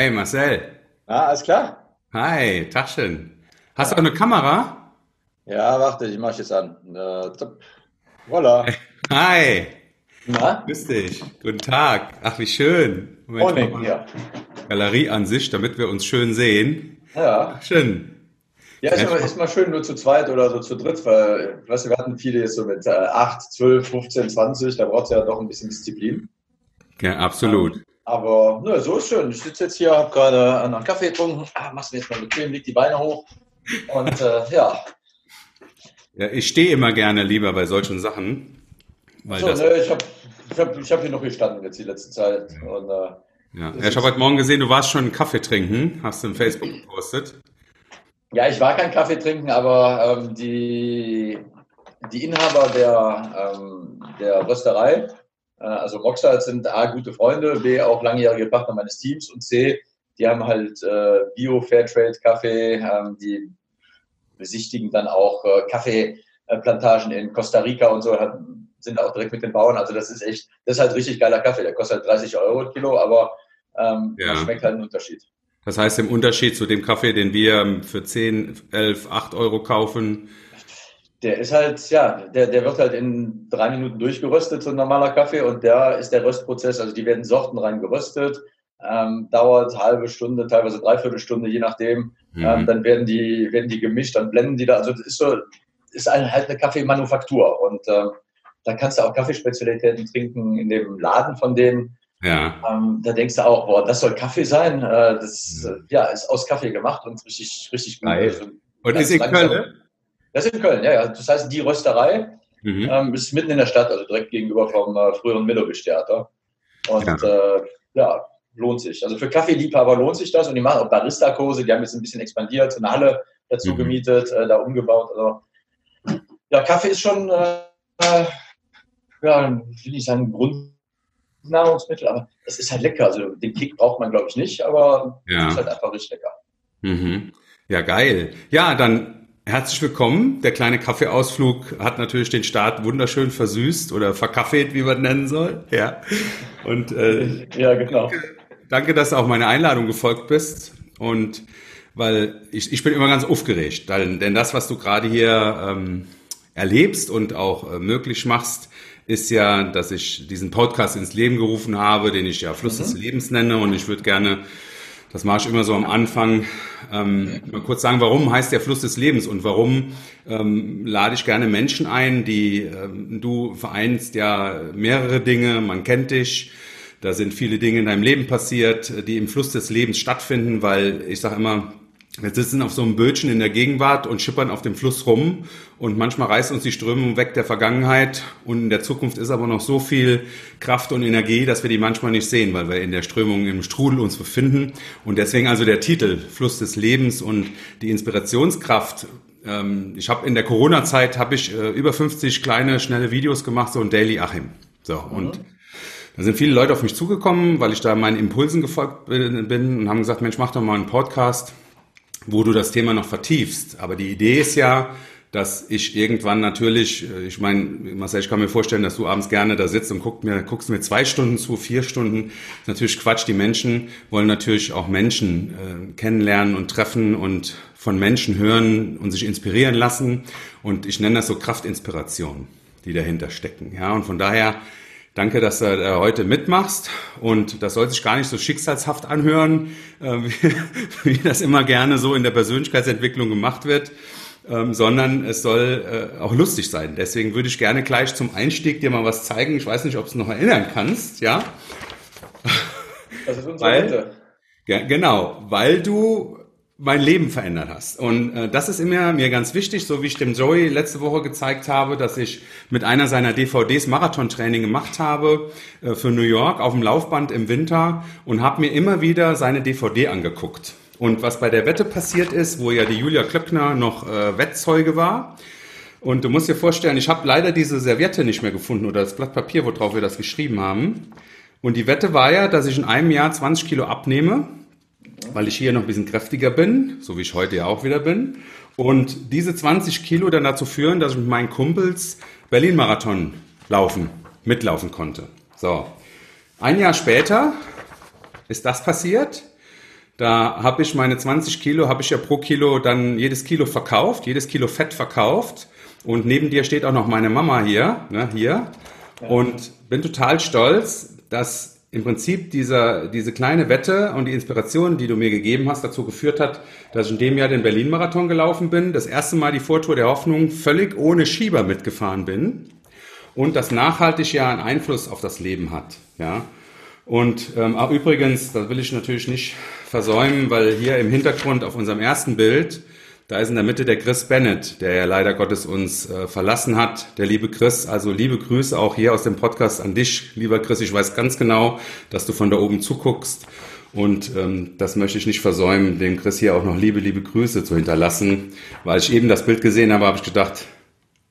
Hey Marcel. Ah, alles klar? Hi, Taschen. Hast du auch eine Kamera? Ja, warte, ich mach jetzt an. Äh, voilà. Hi. Na? Grüß dich. Guten Tag. Ach, wie schön. Moment, Morning, ja. Galerieansicht, damit wir uns schön sehen. Ja. Ach, schön. Ja, ist, immer, ist mal schön nur zu zweit oder so zu dritt, weil, weißt du, wir hatten viele jetzt so mit äh, 8, 12, 15, 20, da braucht es ja doch ein bisschen Disziplin. Ja, absolut. Aber ne, so ist schön. Ich sitze jetzt hier, habe gerade einen Kaffee getrunken. Ah, machst mir jetzt mal bequem, leg die Beine hoch. Und äh, ja. Ja, ich stehe immer gerne lieber bei solchen Sachen. Weil so, das ne, ich habe ich hab, ich hab hier noch gestanden jetzt die letzte Zeit. Und, äh, ja. ja ich habe heute Morgen gesehen, du warst schon Kaffee trinken, hast du im Facebook gepostet. Ja, ich war kein Kaffee trinken, aber ähm, die, die Inhaber der, ähm, der Rösterei, also Rockstar sind A, gute Freunde, B, auch langjährige Partner meines Teams und C, die haben halt äh, Bio, Fairtrade, Kaffee, ähm, die besichtigen dann auch äh, Kaffeeplantagen in Costa Rica und so, hat, sind auch direkt mit den Bauern. Also das ist echt, das ist halt richtig geiler Kaffee. Der kostet halt 30 Euro Kilo, aber ähm, ja. schmeckt halt einen Unterschied. Das heißt, im Unterschied zu dem Kaffee, den wir für 10, 11, 8 Euro kaufen. Der ist halt, ja, der, der wird halt in drei Minuten durchgeröstet, so ein normaler Kaffee. Und da ist der Röstprozess, also die werden Sorten rein geröstet, ähm, dauert halbe Stunde, teilweise dreiviertel Stunde, je nachdem. Mhm. Ähm, dann werden die, werden die gemischt, dann blenden die da. Also das ist so, ist halt eine Kaffeemanufaktur. Und ähm, da kannst du auch Kaffeespezialitäten trinken in dem Laden von denen. Ja. Ähm, da denkst du auch, boah, das soll Kaffee sein. Äh, das ja. ja. ist aus Kaffee gemacht und richtig, richtig gut. Also, und ist in. Köln? Das ist in Köln, ja, ja. Das heißt, die Rösterei mhm. ähm, ist mitten in der Stadt, also direkt gegenüber vom äh, früheren Milovic-Theater. Und ja. Äh, ja, lohnt sich. Also für Kaffeeliebhaber lohnt sich das und die machen auch Barista-Kurse, die haben jetzt ein bisschen expandiert, eine Halle dazu mhm. gemietet, äh, da umgebaut. Also, ja, Kaffee ist schon, äh, ja, will ich sagen, Grund Nahrungsmittel, aber es ist halt lecker. Also den Kick braucht man, glaube ich, nicht, aber ja. es ist halt einfach richtig lecker. Mhm. Ja, geil. Ja, dann herzlich willkommen. Der kleine Kaffeeausflug hat natürlich den Start wunderschön versüßt oder verkaffeet, wie man nennen soll. Ja. Und äh, ja, genau. Danke, danke, dass du auch meine Einladung gefolgt bist. Und weil ich, ich bin immer ganz aufgeregt, denn, denn das, was du gerade hier ähm, erlebst und auch äh, möglich machst, ist ja, dass ich diesen Podcast ins Leben gerufen habe, den ich ja Fluss mhm. des Lebens nenne. Und ich würde gerne, das mache ich immer so am Anfang, ähm, mal kurz sagen, warum heißt der Fluss des Lebens und warum ähm, lade ich gerne Menschen ein, die ähm, du vereinst ja mehrere Dinge, man kennt dich. Da sind viele Dinge in deinem Leben passiert, die im Fluss des Lebens stattfinden, weil ich sage immer, wir sitzen auf so einem Bötchen in der Gegenwart und schippern auf dem Fluss rum und manchmal reißt uns die Strömung weg der Vergangenheit und in der Zukunft ist aber noch so viel Kraft und Energie, dass wir die manchmal nicht sehen, weil wir in der Strömung im Strudel uns befinden und deswegen also der Titel Fluss des Lebens und die Inspirationskraft. Ähm, ich habe in der Corona-Zeit habe ich äh, über 50 kleine schnelle Videos gemacht, so ein Daily Achim. So und mhm. Da sind viele Leute auf mich zugekommen, weil ich da meinen Impulsen gefolgt bin und haben gesagt, Mensch, mach doch mal einen Podcast wo du das Thema noch vertiefst. Aber die Idee ist ja, dass ich irgendwann natürlich, äh, ich meine, Marcel, ich kann mir vorstellen, dass du abends gerne da sitzt und guckst mir, guckst mir zwei Stunden zu, vier Stunden. Das ist natürlich Quatsch. Die Menschen wollen natürlich auch Menschen äh, kennenlernen und treffen und von Menschen hören und sich inspirieren lassen. Und ich nenne das so Kraftinspiration, die dahinter stecken. Ja, und von daher Danke, dass du äh, heute mitmachst. Und das soll sich gar nicht so schicksalshaft anhören, äh, wie, das immer gerne so in der Persönlichkeitsentwicklung gemacht wird, ähm, sondern es soll äh, auch lustig sein. Deswegen würde ich gerne gleich zum Einstieg dir mal was zeigen. Ich weiß nicht, ob du es noch erinnern kannst, ja? Das ist unsere weil, ja, Genau, weil du mein Leben verändert hast. Und äh, das ist immer mir ganz wichtig, so wie ich dem Joey letzte Woche gezeigt habe, dass ich mit einer seiner DVDs Marathontraining gemacht habe äh, für New York auf dem Laufband im Winter und habe mir immer wieder seine DVD angeguckt. Und was bei der Wette passiert ist, wo ja die Julia Klöckner noch äh, Wettzeuge war, und du musst dir vorstellen, ich habe leider diese Serviette nicht mehr gefunden oder das Blatt Papier, worauf wir das geschrieben haben. Und die Wette war ja, dass ich in einem Jahr 20 Kilo abnehme weil ich hier noch ein bisschen kräftiger bin, so wie ich heute ja auch wieder bin. Und diese 20 Kilo dann dazu führen, dass ich mit meinen Kumpels Berlin-Marathon laufen, mitlaufen konnte. So. Ein Jahr später ist das passiert. Da habe ich meine 20 Kilo, habe ich ja pro Kilo dann jedes Kilo verkauft, jedes Kilo Fett verkauft. Und neben dir steht auch noch meine Mama hier, ne, hier. Und bin total stolz, dass im Prinzip dieser, diese kleine Wette und die Inspiration, die du mir gegeben hast, dazu geführt hat, dass ich in dem Jahr den Berlin-Marathon gelaufen bin, das erste Mal die Vortour der Hoffnung völlig ohne Schieber mitgefahren bin und das nachhaltig ja einen Einfluss auf das Leben hat. Ja. Und ähm, auch übrigens, das will ich natürlich nicht versäumen, weil hier im Hintergrund auf unserem ersten Bild, da ist in der Mitte der Chris Bennett, der ja leider Gottes uns äh, verlassen hat. Der liebe Chris, also liebe Grüße auch hier aus dem Podcast an dich, lieber Chris. Ich weiß ganz genau, dass du von da oben zuguckst. Und ähm, das möchte ich nicht versäumen, dem Chris hier auch noch liebe, liebe Grüße zu hinterlassen. Weil ich eben das Bild gesehen habe, habe ich gedacht,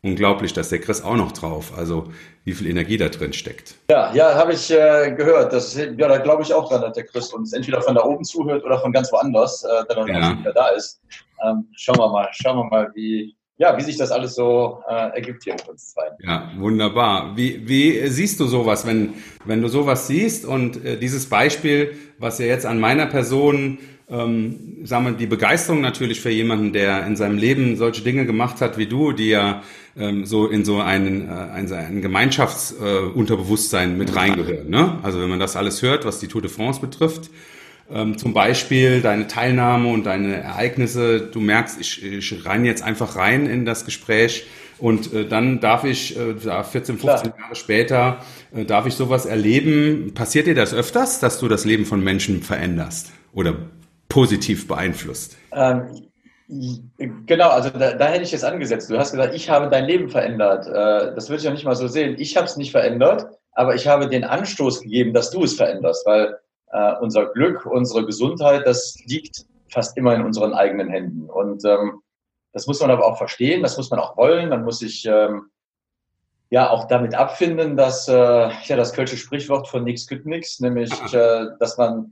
unglaublich, dass der Chris auch noch drauf. Also wie viel Energie da drin steckt. Ja, ja, habe ich äh, gehört. Das, ja, da glaube ich auch dran, dass der Chris uns entweder von da oben zuhört oder von ganz woanders, äh, dann ja. wieder da ist. Ähm, schauen wir mal, schauen wir mal, wie, ja, wie sich das alles so äh, ergibt hier mit uns zwei. Ja, wunderbar. Wie, wie siehst du sowas, wenn, wenn du sowas siehst und äh, dieses Beispiel, was ja jetzt an meiner Person ähm, sagen wir, die Begeisterung natürlich für jemanden, der in seinem Leben solche Dinge gemacht hat wie du, die ja ähm, so in so einen, äh, ein, ein Gemeinschaftsunterbewusstsein äh, mit reingehören. Ne? Also wenn man das alles hört, was die Tour de France betrifft, ähm, zum Beispiel deine Teilnahme und deine Ereignisse, du merkst, ich, ich rein jetzt einfach rein in das Gespräch und äh, dann darf ich, äh, 14, 15 Klar. Jahre später, äh, darf ich sowas erleben. Passiert dir das öfters, dass du das Leben von Menschen veränderst? Oder positiv beeinflusst? Ähm, genau, also da, da, hätte ich es angesetzt. Du hast gesagt, ich habe dein Leben verändert. Äh, das würde ich ja nicht mal so sehen. Ich habe es nicht verändert, aber ich habe den Anstoß gegeben, dass du es veränderst, weil äh, unser Glück, unsere Gesundheit, das liegt fast immer in unseren eigenen Händen. Und ähm, das muss man aber auch verstehen, das muss man auch wollen. Man muss sich ähm, ja auch damit abfinden, dass äh, ja das kölsche Sprichwort von nix kütt nix, nämlich äh, dass man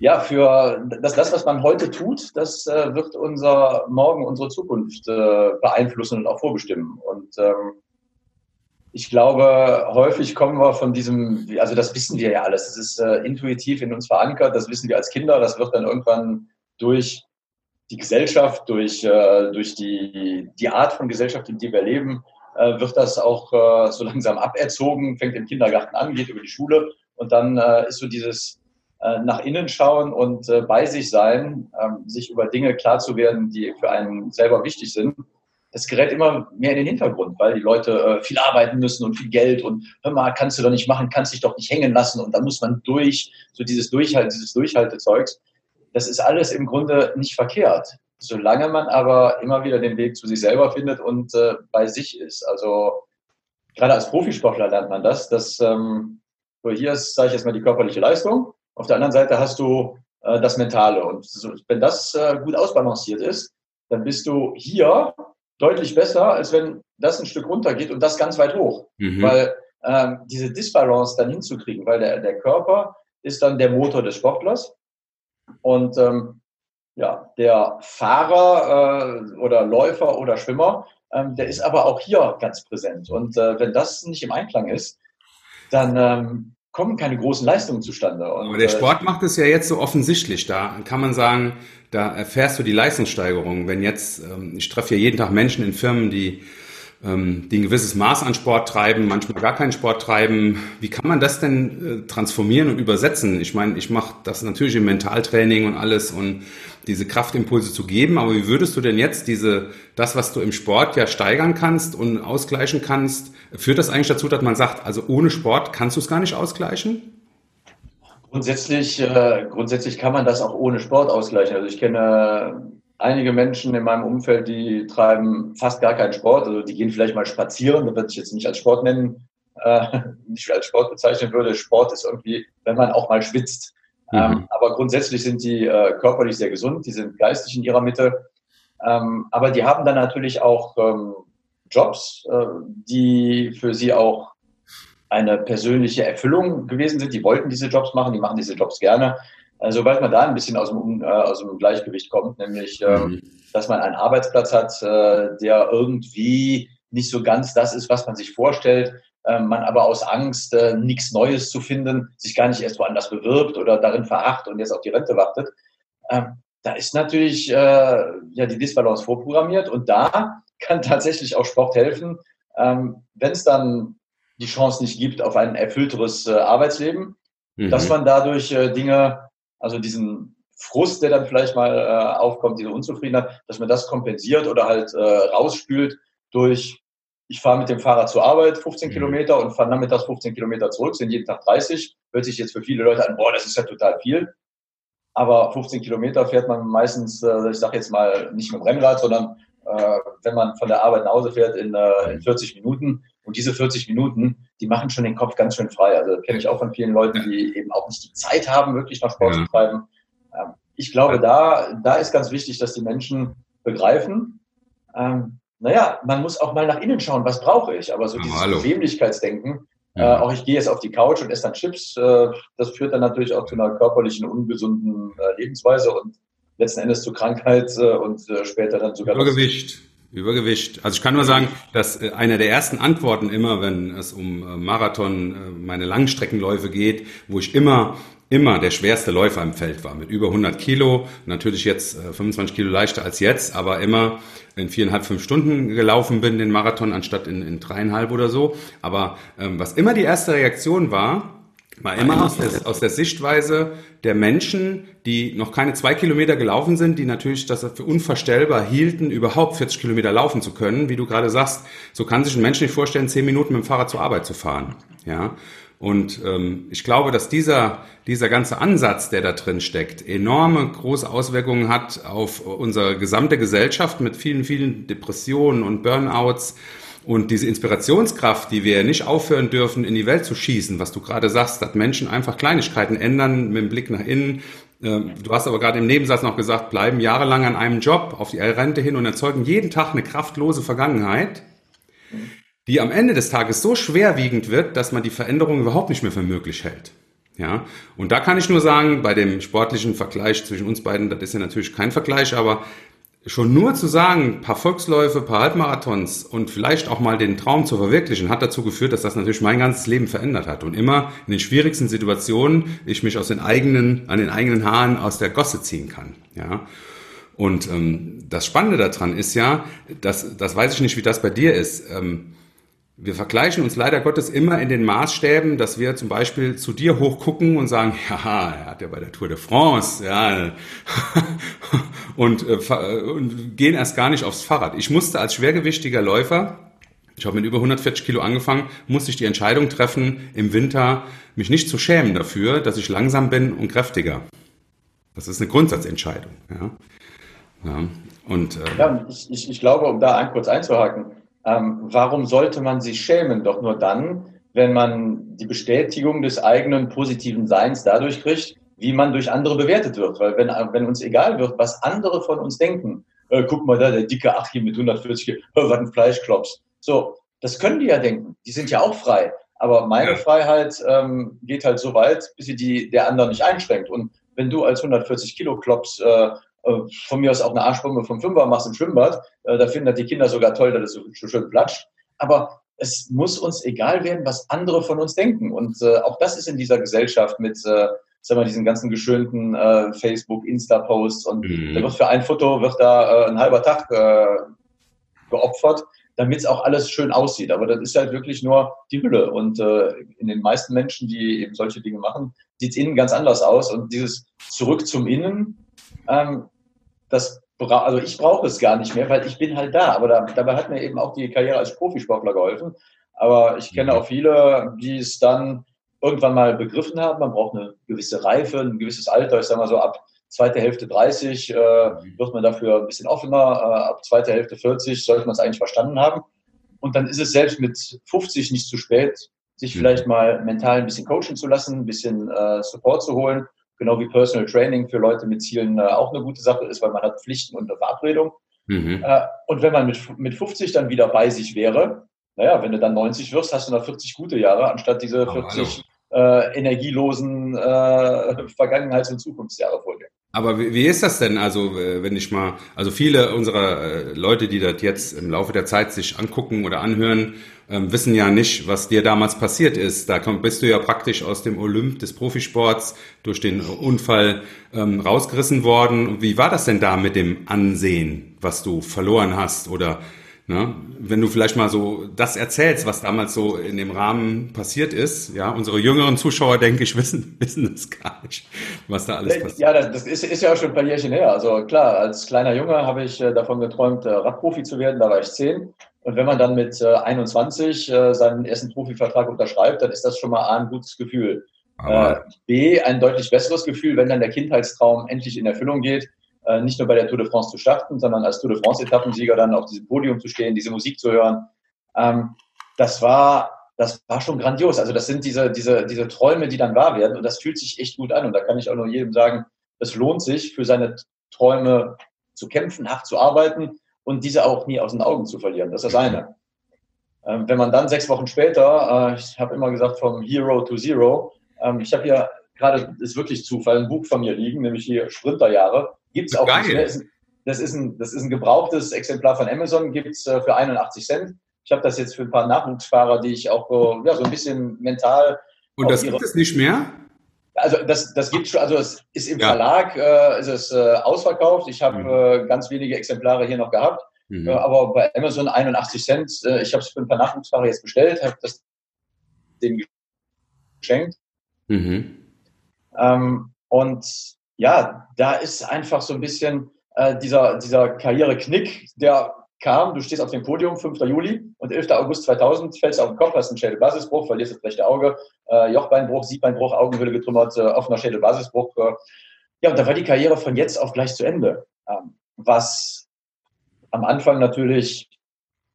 ja, für das, das, was man heute tut, das äh, wird unser Morgen, unsere Zukunft äh, beeinflussen und auch vorbestimmen. Und ähm, ich glaube, häufig kommen wir von diesem, also das wissen wir ja alles, das ist äh, intuitiv in uns verankert, das wissen wir als Kinder, das wird dann irgendwann durch die Gesellschaft, durch, äh, durch die, die Art von Gesellschaft, in der wir leben, äh, wird das auch äh, so langsam aberzogen, fängt im Kindergarten an, geht über die Schule und dann äh, ist so dieses äh, nach innen schauen und bei sich sein, ähm, sich über Dinge klar zu werden, die für einen selber wichtig sind, das gerät immer mehr in den Hintergrund, weil die Leute äh, viel arbeiten müssen und viel Geld und hör mal, kannst du doch nicht machen, kannst dich doch nicht hängen lassen und da muss man durch, so dieses Durchhalt, dieses Durchhaltezeugs. Das ist alles im Grunde nicht verkehrt, solange man aber immer wieder den Weg zu sich selber findet und äh, bei sich ist. Also gerade als Profisportler lernt man das, dass ähm, so hier ist, sage ich jetzt mal, die körperliche Leistung auf der anderen Seite hast du äh, das Mentale. Und so, wenn das äh, gut ausbalanciert ist, dann bist du hier deutlich besser, als wenn das ein Stück runter geht und das ganz weit hoch. Mhm. Weil ähm, diese Disbalance dann hinzukriegen, weil der, der Körper ist dann der Motor des Sportlers. Und ähm, ja, der Fahrer äh, oder Läufer oder Schwimmer, ähm, der ist aber auch hier ganz präsent. Und äh, wenn das nicht im Einklang ist, dann ähm, kommen keine großen Leistungen zustande. Und, Aber der äh, Sport macht es ja jetzt so offensichtlich. Da kann man sagen, da erfährst du die Leistungssteigerung. Wenn jetzt, ähm, ich treffe ja jeden Tag Menschen in Firmen, die ähm, die ein gewisses Maß an Sport treiben, manchmal gar keinen Sport treiben. Wie kann man das denn äh, transformieren und übersetzen? Ich meine, ich mache das natürlich im Mentaltraining und alles und diese Kraftimpulse zu geben, aber wie würdest du denn jetzt diese, das, was du im Sport ja steigern kannst und ausgleichen kannst, führt das eigentlich dazu, dass man sagt, also ohne Sport kannst du es gar nicht ausgleichen? Grundsätzlich, äh, grundsätzlich kann man das auch ohne Sport ausgleichen. Also ich kenne einige Menschen in meinem Umfeld, die treiben fast gar keinen Sport. Also die gehen vielleicht mal spazieren, das würde ich jetzt nicht als Sport nennen, äh, nicht als Sport bezeichnen würde. Sport ist irgendwie, wenn man auch mal schwitzt. Mhm. Ähm, aber grundsätzlich sind die äh, körperlich sehr gesund, die sind geistig in ihrer Mitte. Ähm, aber die haben dann natürlich auch ähm, Jobs, äh, die für sie auch eine persönliche Erfüllung gewesen sind. Die wollten diese Jobs machen, die machen diese Jobs gerne. Also, sobald man da ein bisschen aus dem, äh, aus dem Gleichgewicht kommt, nämlich, äh, mhm. dass man einen Arbeitsplatz hat, äh, der irgendwie nicht so ganz das ist, was man sich vorstellt, äh, man aber aus Angst, äh, nichts Neues zu finden, sich gar nicht erst woanders bewirbt oder darin veracht und jetzt auf die Rente wartet. ähm, da ist natürlich äh, ja die Disbalance vorprogrammiert und da kann tatsächlich auch Sport helfen, ähm, wenn es dann die Chance nicht gibt auf ein erfüllteres äh, Arbeitsleben, mhm. dass man dadurch äh, Dinge, also diesen Frust, der dann vielleicht mal äh, aufkommt, diese Unzufriedenheit, dass man das kompensiert oder halt äh, rausspült durch, ich fahre mit dem Fahrrad zur Arbeit 15 mhm. Kilometer und fahre nachmittags 15 Kilometer zurück, sind jeden Tag 30. Hört sich jetzt für viele Leute an, boah, das ist ja total viel. Aber 15 Kilometer fährt man meistens, äh, ich sage jetzt mal, nicht mit dem Rennrad, sondern äh, wenn man von der Arbeit nach Hause fährt in, äh, in 40 Minuten. Und diese 40 Minuten, die machen schon den Kopf ganz schön frei. Also kenne ich auch von vielen Leuten, die eben auch nicht die Zeit haben, wirklich noch Sport ja. zu treiben. Ähm, ich glaube, da, da ist ganz wichtig, dass die Menschen begreifen, ähm, naja, man muss auch mal nach innen schauen, was brauche ich. Aber so dieses Hallo. Bequemlichkeitsdenken, ja. äh, auch ich gehe jetzt auf die Couch und esse dann Chips, äh, das führt dann natürlich auch zu einer körperlichen, ungesunden äh, Lebensweise und letzten Endes zu Krankheit äh, und äh, später dann sogar. Übergewicht. Übergewicht. Also ich kann nur sagen, dass äh, eine der ersten Antworten immer, wenn es um Marathon, meine Langstreckenläufe geht, wo ich immer immer der schwerste Läufer im Feld war, mit über 100 Kilo, natürlich jetzt 25 Kilo leichter als jetzt, aber immer in viereinhalb, fünf Stunden gelaufen bin, den Marathon, anstatt in, in dreieinhalb oder so. Aber ähm, was immer die erste Reaktion war, war immer aus der, aus der Sichtweise der Menschen, die noch keine zwei Kilometer gelaufen sind, die natürlich das für unvorstellbar hielten, überhaupt 40 Kilometer laufen zu können. Wie du gerade sagst, so kann sich ein Mensch nicht vorstellen, zehn Minuten mit dem Fahrrad zur Arbeit zu fahren. Ja. Und ähm, ich glaube, dass dieser, dieser ganze Ansatz, der da drin steckt, enorme große Auswirkungen hat auf unsere gesamte Gesellschaft mit vielen, vielen Depressionen und Burnouts und diese Inspirationskraft, die wir nicht aufhören dürfen, in die Welt zu schießen, was du gerade sagst, dass Menschen einfach Kleinigkeiten ändern mit dem Blick nach innen. Ähm, du hast aber gerade im Nebensatz noch gesagt, bleiben jahrelang an einem Job auf die Rente hin und erzeugen jeden Tag eine kraftlose Vergangenheit, die am Ende des Tages so schwerwiegend wird, dass man die Veränderung überhaupt nicht mehr für möglich hält. Ja, und da kann ich nur sagen, bei dem sportlichen Vergleich zwischen uns beiden, das ist ja natürlich kein Vergleich, aber schon nur zu sagen, paar Volksläufe, paar Halbmarathons und vielleicht auch mal den Traum zu verwirklichen, hat dazu geführt, dass das natürlich mein ganzes Leben verändert hat. Und immer in den schwierigsten Situationen ich mich aus den eigenen, an den eigenen Haaren aus der Gosse ziehen kann. Ja. Und ähm, das Spannende daran ist ja, dass, das weiß ich nicht, wie das bei dir ist. Ähm, wir vergleichen uns leider Gottes immer in den Maßstäben, dass wir zum Beispiel zu dir hochgucken und sagen, ja, er hat ja bei der Tour de France, ja, und, äh, und gehen erst gar nicht aufs Fahrrad. Ich musste als schwergewichtiger Läufer, ich habe mit über 140 Kilo angefangen, musste ich die Entscheidung treffen, im Winter mich nicht zu schämen dafür, dass ich langsam bin und kräftiger. Das ist eine Grundsatzentscheidung. Ja. Ja, und, äh, ja, ich, ich, ich glaube, um da kurz einzuhaken, ähm, warum sollte man sich schämen? Doch nur dann, wenn man die Bestätigung des eigenen positiven Seins dadurch kriegt, wie man durch andere bewertet wird. Weil wenn, wenn uns egal wird, was andere von uns denken, äh, guck mal da, der dicke Achim mit 140, äh, was ein Fleischklops. So, das können die ja denken. Die sind ja auch frei. Aber meine ja. Freiheit ähm, geht halt so weit, bis sie die der anderen nicht einschränkt. Und wenn du als 140 Kilo Klops äh, von mir aus auch eine Arschbombe vom Fünfer machst im Schwimmbad. Äh, da finden die Kinder sogar toll, dass es so schön platscht. Aber es muss uns egal werden, was andere von uns denken. Und äh, auch das ist in dieser Gesellschaft mit, äh, sagen wir, diesen ganzen geschönten äh, Facebook, Insta-Posts und mhm. da wird für ein Foto wird da äh, ein halber Tag äh, geopfert, damit es auch alles schön aussieht. Aber das ist halt wirklich nur die Hülle. Und äh, in den meisten Menschen, die eben solche Dinge machen, sieht es innen ganz anders aus. Und dieses Zurück zum Innen, ähm, das also ich brauche es gar nicht mehr, weil ich bin halt da. Aber da, dabei hat mir eben auch die Karriere als Profisportler geholfen. Aber ich kenne mhm. auch viele, die es dann irgendwann mal begriffen haben. Man braucht eine gewisse Reife, ein gewisses Alter. Ich sage mal so, ab zweite Hälfte 30 äh, mhm. wird man dafür ein bisschen offener. Äh, ab zweite Hälfte 40 sollte man es eigentlich verstanden haben. Und dann ist es selbst mit 50 nicht zu spät, sich mhm. vielleicht mal mental ein bisschen coachen zu lassen, ein bisschen äh, Support zu holen genau wie Personal Training für Leute mit Zielen äh, auch eine gute Sache ist, weil man hat Pflichten und eine Verabredung. Mhm. Äh, und wenn man mit, mit 50 dann wieder bei sich wäre, naja, wenn du dann 90 wirst, hast du noch 40 gute Jahre, anstatt diese oh, 40 äh, energielosen äh, Vergangenheits- und Zukunftsjahre vor dir. Aber wie, wie ist das denn? Also, äh, wenn ich mal, also viele unserer äh, Leute, die das jetzt im Laufe der Zeit sich angucken oder anhören, ähm, wissen ja nicht, was dir damals passiert ist. Da komm, bist du ja praktisch aus dem Olymp des Profisports durch den Unfall ähm, rausgerissen worden. Wie war das denn da mit dem Ansehen, was du verloren hast oder Ne? Wenn du vielleicht mal so das erzählst, was damals so in dem Rahmen passiert ist, ja, unsere jüngeren Zuschauer, denke ich, wissen, wissen das gar nicht, was da alles passiert. Ja, das ist, ist ja auch schon ein paar Jährchen her. Also klar, als kleiner Junge habe ich äh, davon geträumt, äh, Radprofi zu werden, da war ich zehn. Und wenn man dann mit äh, 21 äh, seinen ersten Profivertrag unterschreibt, dann ist das schon mal A, ein gutes Gefühl. Äh, B, ein deutlich besseres Gefühl, wenn dann der Kindheitstraum endlich in Erfüllung geht äh, nicht nur bei der Tour de France zu starten, sondern als Tour de France-Etappensieger dann auf diesem Podium zu stehen, diese Musik zu hören. Ähm, das war, das war schon grandios. Also das sind diese, diese, diese Träume, die dann wahr werden und das fühlt sich echt gut an. Und da kann ich auch nur jedem sagen, es lohnt sich, für seine Träume zu kämpfen, hart zu arbeiten und diese auch nie aus den Augen zu verlieren. Das ist das eine. Ähm, wenn man dann sechs Wochen später, äh, ich habe immer gesagt, vom Hero to Zero, ähm, ich habe hier gerade, ist wirklich Zufall, ein Buch von mir liegen, nämlich hier Sprinterjahre. Gibt es auch Geil. nicht Das ist, ein, das ist ein gebrauchtes Exemplar von Amazon, gibt es äh, für 81 Cent. Ich habe das jetzt für ein paar Nachwuchsfahrer, die ich auch äh, ja, so ein bisschen mental. Und das gibt es nicht mehr? Also das, das gibt schon, also es ist im ja. Verlag, äh, ist es äh, ausverkauft. Ich habe mhm. äh, ganz wenige Exemplare hier noch gehabt. Mhm. Äh, aber bei Amazon 81 Cent, äh, ich habe es für ein paar Nachwuchsfahrer jetzt bestellt, habe das denen geschenkt. Mhm. Ähm, und ja, da ist einfach so ein bisschen äh, dieser, dieser Karriereknick, der kam, du stehst auf dem Podium, 5. Juli und 11. August 2000, fällst auf den Kopf, hast einen Schädelbasisbruch, verlierst das rechte Auge, äh, Jochbeinbruch, Siebbeinbruch, Augenhöhle getrümmert, äh, offener Schädelbasisbruch. Äh. Ja, und da war die Karriere von jetzt auf gleich zu Ende. Ähm, was am Anfang natürlich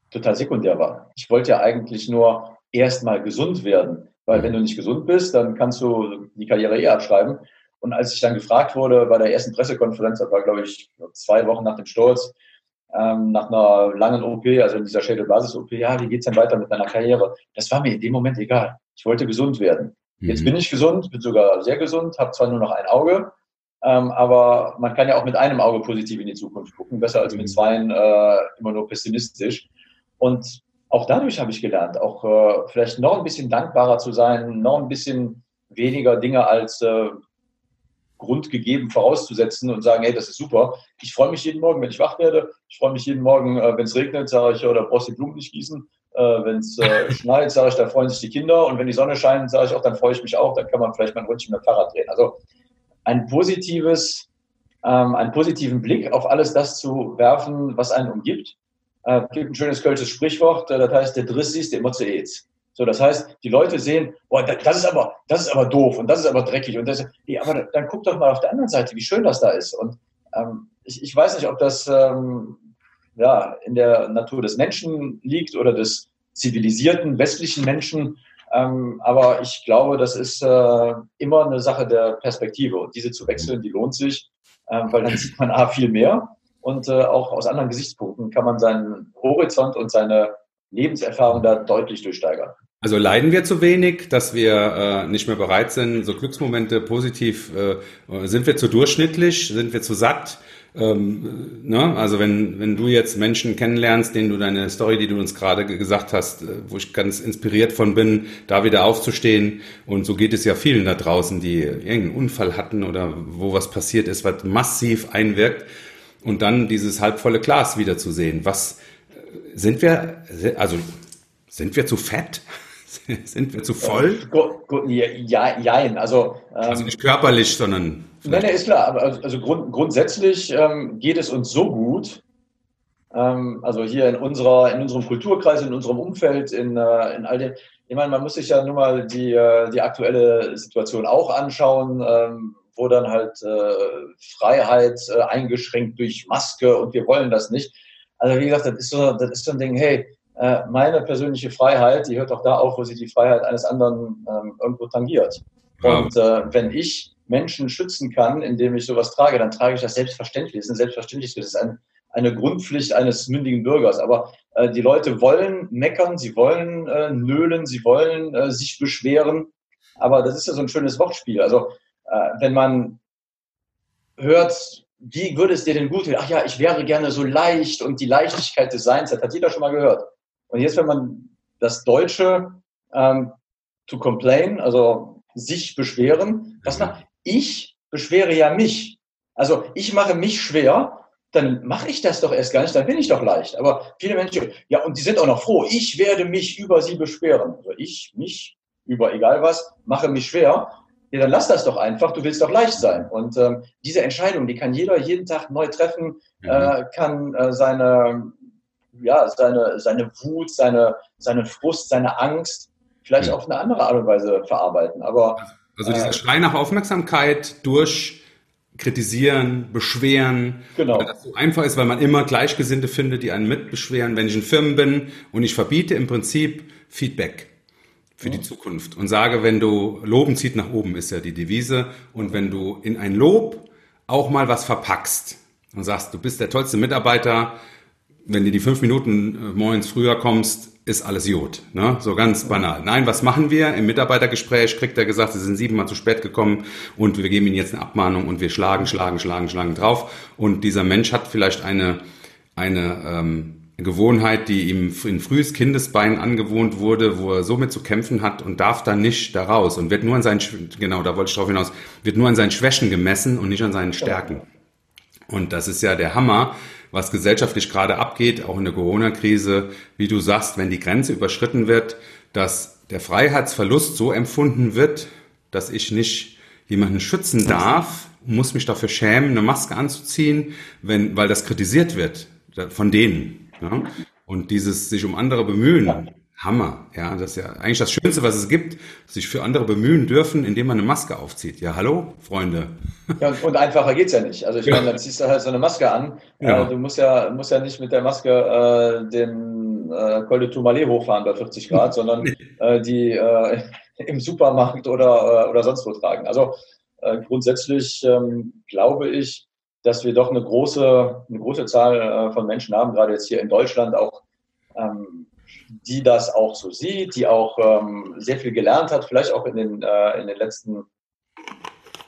total sekundär war. Ich wollte ja eigentlich nur erstmal gesund werden, weil wenn du nicht gesund bist, dann kannst du die Karriere eh abschreiben. Und als ich dann gefragt wurde bei der ersten Pressekonferenz, das war, glaube ich, zwei Wochen nach dem Sturz, ähm, nach einer langen OP, also in dieser Schädelbasis-OP, ja, wie geht's denn weiter mit deiner Karriere? Das war mir in dem Moment egal. Ich wollte gesund werden. Mhm. Jetzt bin ich gesund, bin sogar sehr gesund, habe zwar nur noch ein Auge, ähm, aber man kann ja auch mit einem Auge positiv in die Zukunft gucken, besser als mit mhm. zweien äh, immer nur pessimistisch. Und auch dadurch habe ich gelernt, auch äh, vielleicht noch ein bisschen dankbarer zu sein, noch ein bisschen weniger Dinge als äh, Grund gegeben vorauszusetzen und sagen, hey, das ist super. Ich freue mich jeden Morgen, wenn ich wach werde. Ich freue mich jeden Morgen, äh, wenn es regnet, sage ich, oder brauchst die Blumen nicht gießen. Äh, wenn es äh, schneit, sage ich, da freuen sich die Kinder. Und wenn die Sonne scheint, sage ich auch, dann freue ich mich auch. Dann kann man vielleicht mal ein Rundchen mit dem Fahrrad drehen. Also ein positives, ähm, einen positiven Blick auf alles das zu werfen, was einen umgibt. Äh, gibt ein schönes kölsches Sprichwort, das heißt, der Driss ist, der Motze so, das heißt, die Leute sehen, boah, das ist aber, das ist aber doof und das ist aber dreckig und das, nee, aber dann guck doch mal auf der anderen Seite, wie schön das da ist. Und ähm, ich, ich weiß nicht, ob das ähm, ja in der Natur des Menschen liegt oder des zivilisierten westlichen Menschen. Ähm, aber ich glaube, das ist äh, immer eine Sache der Perspektive und diese zu wechseln, die lohnt sich, äh, weil dann sieht man A viel mehr und äh, auch aus anderen Gesichtspunkten kann man seinen Horizont und seine Lebenserfahrung da deutlich durchsteigern. Also leiden wir zu wenig, dass wir äh, nicht mehr bereit sind, so Glücksmomente positiv, äh, sind wir zu durchschnittlich, sind wir zu satt? Ähm, ne? Also wenn, wenn du jetzt Menschen kennenlernst, denen du deine Story, die du uns gerade gesagt hast, äh, wo ich ganz inspiriert von bin, da wieder aufzustehen und so geht es ja vielen da draußen, die irgendeinen Unfall hatten oder wo was passiert ist, was massiv einwirkt und dann dieses halbvolle Glas wiederzusehen. Was äh, sind wir, also sind wir zu fett? Sind wir zu voll? Ja, jein. Also, ähm, also nicht körperlich, sondern. Nein, nein, ist klar. Also, also grund, grundsätzlich ähm, geht es uns so gut, ähm, also hier in, unserer, in unserem Kulturkreis, in unserem Umfeld, in, äh, in all dem. Ich meine, man muss sich ja nun mal die, äh, die aktuelle Situation auch anschauen, ähm, wo dann halt äh, Freiheit äh, eingeschränkt durch Maske und wir wollen das nicht. Also wie gesagt, das ist so, das ist so ein Ding, hey, äh, meine persönliche Freiheit, die hört doch da auf, wo sie die Freiheit eines anderen ähm, irgendwo tangiert. Und äh, wenn ich Menschen schützen kann, indem ich sowas trage, dann trage ich das selbstverständlich. Das ist eine Selbstverständlichkeit. Das ist ein, eine Grundpflicht eines mündigen Bürgers. Aber äh, die Leute wollen meckern, sie wollen äh, nölen, sie wollen äh, sich beschweren. Aber das ist ja so ein schönes Wortspiel. Also äh, wenn man hört, wie würde es dir denn gut? Ach ja, ich wäre gerne so leicht und die Leichtigkeit des Seins, das hat jeder schon mal gehört. Und jetzt, wenn man das Deutsche ähm, to complain, also sich beschweren. Was macht ich beschwere ja mich. Also ich mache mich schwer, dann mache ich das doch erst gar nicht, dann bin ich doch leicht. Aber viele Menschen, ja, und die sind auch noch froh, ich werde mich über sie beschweren. Also ich, mich, über egal was, mache mich schwer. Ja, dann lass das doch einfach, du willst doch leicht sein. Und ähm, diese Entscheidung, die kann jeder jeden Tag neu treffen, mhm. äh, kann äh, seine, ja, seine, seine Wut, seine, seine Frust, seine Angst vielleicht mhm. auf eine andere Art und Weise verarbeiten. Aber also dieser äh, Schrei nach Aufmerksamkeit durch kritisieren, beschweren, genau. weil das so einfach ist, weil man immer Gleichgesinnte findet, die einen mitbeschweren. Wenn ich in Firmen bin und ich verbiete im Prinzip Feedback für die Zukunft und sage, wenn du Loben zieht nach oben, ist ja die Devise. Und wenn du in ein Lob auch mal was verpackst und sagst, du bist der tollste Mitarbeiter, wenn du die fünf Minuten äh, morgens früher kommst, ist alles Jod. Ne? So ganz banal. Nein, was machen wir? Im Mitarbeitergespräch kriegt er gesagt, sie sind siebenmal zu spät gekommen und wir geben ihnen jetzt eine Abmahnung und wir schlagen, schlagen, schlagen, schlagen drauf. Und dieser Mensch hat vielleicht eine, eine ähm, Gewohnheit, die ihm in frühes Kindesbein angewohnt wurde, wo er so mit zu kämpfen hat und darf dann nicht daraus und wird nur an seinen, genau, da wollte ich drauf hinaus, wird nur an seinen Schwächen gemessen und nicht an seinen Stärken. Und das ist ja der Hammer, was gesellschaftlich gerade abgeht, auch in der Corona-Krise, wie du sagst, wenn die Grenze überschritten wird, dass der Freiheitsverlust so empfunden wird, dass ich nicht jemanden schützen darf, muss mich dafür schämen, eine Maske anzuziehen, wenn, weil das kritisiert wird von denen. Ja? Und dieses sich um andere bemühen. Hammer. Ja, das ist ja eigentlich das Schönste, was es gibt, sich für andere bemühen dürfen, indem man eine Maske aufzieht. Ja, hallo, Freunde. Ja, und einfacher geht's ja nicht. Also ich meine, dann ziehst du halt so eine Maske an. Ja. Äh, du musst ja, musst ja nicht mit der Maske äh, den äh, Col de Tourmalet hochfahren bei 40 Grad, sondern äh, die äh, im Supermarkt oder, äh, oder sonst wo tragen. Also äh, grundsätzlich ähm, glaube ich, dass wir doch eine große, eine große Zahl äh, von Menschen haben, gerade jetzt hier in Deutschland auch, ähm, die das auch so sieht, die auch ähm, sehr viel gelernt hat, vielleicht auch in den, äh, in den letzten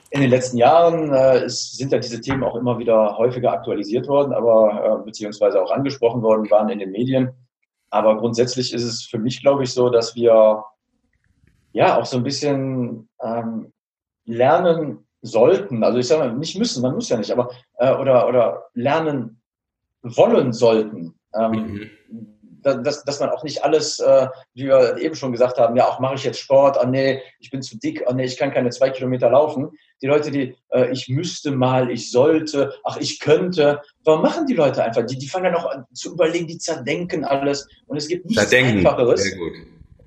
in den letzten Jahren äh, ist, sind ja diese Themen auch immer wieder häufiger aktualisiert worden, aber äh, beziehungsweise auch angesprochen worden, waren in den Medien. Aber grundsätzlich ist es für mich, glaube ich, so, dass wir ja auch so ein bisschen ähm, lernen, sollten, also ich sage mal, nicht müssen, man muss ja nicht, aber äh, oder, oder lernen wollen sollten. Ähm, mhm. dass, dass man auch nicht alles, äh, wie wir eben schon gesagt haben, ja, auch mache ich jetzt Sport, oh nee, ich bin zu dick, oh nee, ich kann keine zwei Kilometer laufen. Die Leute, die, äh, ich müsste mal, ich sollte, ach, ich könnte, warum machen die Leute einfach? Die, die fangen dann auch an zu überlegen, die zerdenken alles und es gibt nichts zerdenken. Einfacheres.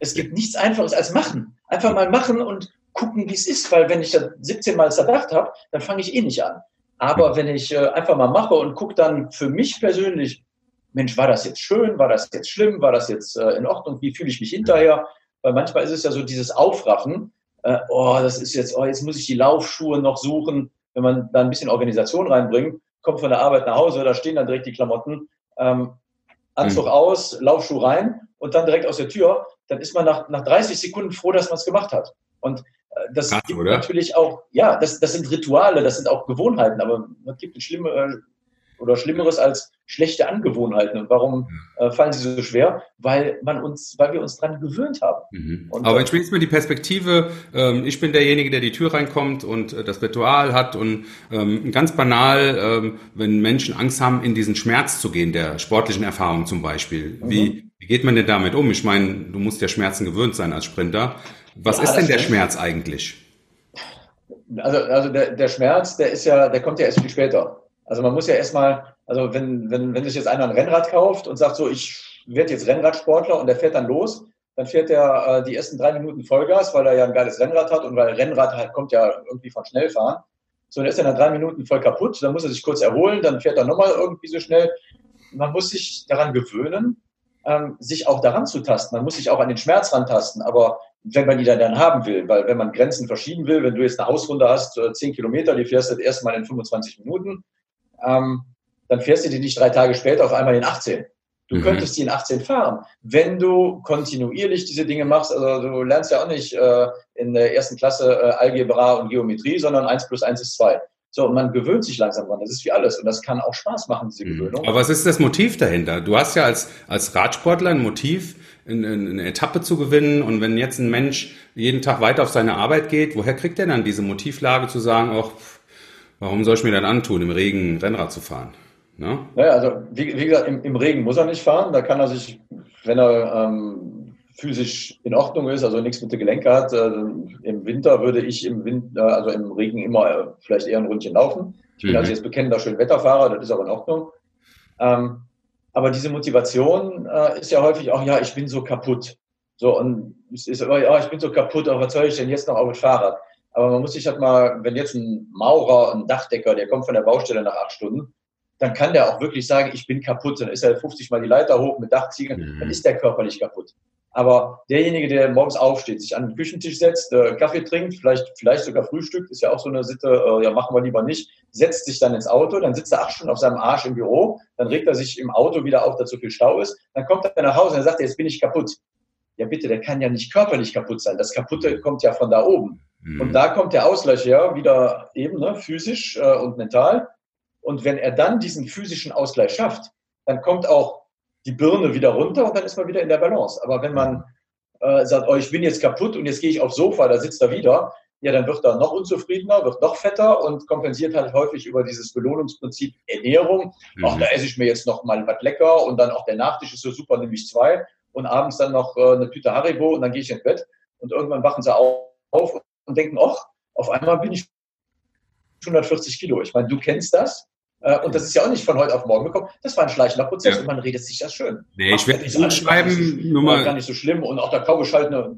Es gibt nichts Einfaches als machen. Einfach mal machen und gucken, wie es ist, weil wenn ich das 17 Mal zerdacht habe, dann fange ich eh nicht an. Aber wenn ich äh, einfach mal mache und gucke dann für mich persönlich, Mensch, war das jetzt schön, war das jetzt schlimm, war das jetzt äh, in Ordnung, wie fühle ich mich hinterher? Weil manchmal ist es ja so dieses Aufraffen, äh, oh, das ist jetzt, oh, jetzt muss ich die Laufschuhe noch suchen. Wenn man da ein bisschen Organisation reinbringt, kommt von der Arbeit nach Hause, da stehen dann direkt die Klamotten, ähm, Anzug mhm. aus, Laufschuh rein und dann direkt aus der Tür, dann ist man nach, nach 30 Sekunden froh, dass man es gemacht hat. Und das Krass, gibt oder? natürlich auch, ja, das, das sind Rituale, das sind auch Gewohnheiten, aber es gibt ein schlimme, äh, oder Schlimmeres als schlechte Angewohnheiten. Und warum äh, fallen sie so schwer? Weil man uns, weil wir uns dran gewöhnt haben. Mhm. Aber wenn ich mir jetzt mal die Perspektive, ähm, ich bin derjenige, der die Tür reinkommt und äh, das Ritual hat und ähm, ganz banal, ähm, wenn Menschen Angst haben, in diesen Schmerz zu gehen, der sportlichen Erfahrung zum Beispiel. Mhm. Wie, wie geht man denn damit um? Ich meine, du musst ja Schmerzen gewöhnt sein als Sprinter. Was ja, ist denn der. Schmerz eigentlich? Also, also der, der Schmerz, der ist ja, der kommt ja erst viel später. Also man muss ja erstmal, also wenn, wenn, wenn sich jetzt einer ein Rennrad kauft und sagt so, ich werde jetzt Rennradsportler und der fährt dann los, dann fährt er äh, die ersten drei Minuten Vollgas, weil er ja ein geiles Rennrad hat und weil Rennrad halt kommt ja irgendwie von Schnellfahren. So, dann ist er nach drei Minuten voll kaputt, dann muss er sich kurz erholen, dann fährt er nochmal irgendwie so schnell. Man muss sich daran gewöhnen, ähm, sich auch daran zu tasten. Man muss sich auch an den Schmerz rantasten, aber wenn man die dann haben will, weil wenn man Grenzen verschieben will, wenn du jetzt eine Hausrunde hast, äh, zehn Kilometer, die fährst du das erste Mal in 25 Minuten, ähm, dann fährst du die nicht drei Tage später auf einmal in 18. Du mhm. könntest die in 18 fahren, wenn du kontinuierlich diese Dinge machst. Also du lernst ja auch nicht äh, in der ersten Klasse äh, Algebra und Geometrie, sondern 1 plus 1 ist 2. So, und man gewöhnt sich langsam dran. Das ist wie alles. Und das kann auch Spaß machen, diese mhm. Gewöhnung. Aber was ist das Motiv dahinter? Du hast ja als, als Radsportler ein Motiv, eine Etappe zu gewinnen. Und wenn jetzt ein Mensch jeden Tag weiter auf seine Arbeit geht, woher kriegt er dann diese Motivlage zu sagen, auch, warum soll ich mir dann antun, im Regen Rennrad zu fahren? Ne? Naja, also wie, wie gesagt, im, im, Regen muss er nicht fahren. Da kann er sich, wenn er ähm, physisch in Ordnung ist, also nichts mit den Gelenken hat, äh, im Winter würde ich im Winter, äh, also im Regen immer äh, vielleicht eher ein Rundchen laufen. Ich bin mhm. also jetzt bekennender Schönwetterfahrer, das ist aber in Ordnung. Ähm, aber diese Motivation äh, ist ja häufig auch, ja, ich bin so kaputt. So, und es ist immer, ja, ich bin so kaputt, aber was soll ich denn jetzt noch auf dem Fahrrad? Aber man muss sich halt mal, wenn jetzt ein Maurer, ein Dachdecker, der kommt von der Baustelle nach acht Stunden, dann kann der auch wirklich sagen, ich bin kaputt. Dann ist er 50 Mal die Leiter hoch mit Dachziegeln, mhm. dann ist der körperlich kaputt. Aber derjenige, der morgens aufsteht, sich an den Küchentisch setzt, äh, Kaffee trinkt, vielleicht, vielleicht sogar frühstückt, ist ja auch so eine Sitte, äh, ja, machen wir lieber nicht, setzt sich dann ins Auto, dann sitzt er acht Stunden auf seinem Arsch im Büro, dann regt er sich im Auto wieder auf, dass so viel Stau ist, dann kommt er nach Hause und sagt, jetzt bin ich kaputt. Ja, bitte, der kann ja nicht körperlich kaputt sein. Das Kaputte kommt ja von da oben. Mhm. Und da kommt der Ausgleich her, wieder eben, ne, physisch äh, und mental. Und wenn er dann diesen physischen Ausgleich schafft, dann kommt auch die Birne wieder runter und dann ist man wieder in der Balance. Aber wenn man äh, sagt, oh, ich bin jetzt kaputt und jetzt gehe ich aufs Sofa, da sitzt er wieder, ja, dann wird er noch unzufriedener, wird noch fetter und kompensiert halt häufig über dieses Belohnungsprinzip Ernährung. Mhm. Ach, da esse ich mir jetzt noch mal was lecker und dann auch der Nachtisch ist so super, nehme ich zwei und abends dann noch äh, eine Tüte Haribo und dann gehe ich ins Bett und irgendwann wachen sie auf und denken, ach, auf einmal bin ich 140 Kilo. Ich meine, du kennst das. Äh, und das ist ja auch nicht von heute auf morgen gekommen. Das war ein schleichender Prozess ja. und man redet sich das schön. Nee, ich werde nicht schreiben, nur mal. Gar nicht so schlimm und auch der Kaubisch halt eine.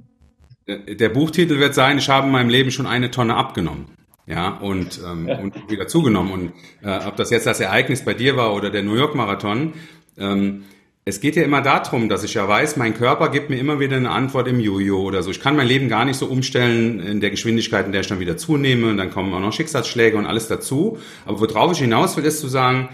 Der Buchtitel wird sein, ich habe in meinem Leben schon eine Tonne abgenommen. Ja, und, ähm, und wieder zugenommen. Und äh, ob das jetzt das Ereignis bei dir war oder der New York Marathon, ähm, es geht ja immer darum, dass ich ja weiß, mein Körper gibt mir immer wieder eine Antwort im Jojo oder so. Ich kann mein Leben gar nicht so umstellen in der Geschwindigkeit, in der ich dann wieder zunehme. Und dann kommen auch noch Schicksalsschläge und alles dazu. Aber worauf ich hinaus will, ist zu sagen,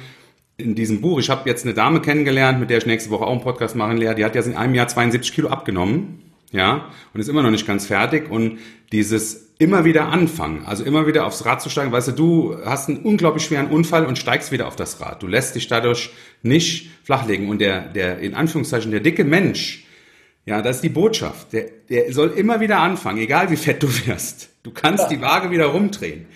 in diesem Buch, ich habe jetzt eine Dame kennengelernt, mit der ich nächste Woche auch einen Podcast machen werde, die hat ja in einem Jahr 72 Kilo abgenommen ja, und ist immer noch nicht ganz fertig. Und dieses immer wieder anfangen, also immer wieder aufs Rad zu steigen, weißt du, du hast einen unglaublich schweren Unfall und steigst wieder auf das Rad. Du lässt dich dadurch nicht flachlegen. Und der, der, in Anführungszeichen, der dicke Mensch, ja, das ist die Botschaft. Der, der soll immer wieder anfangen, egal wie fett du wirst. Du kannst die Waage wieder rumdrehen.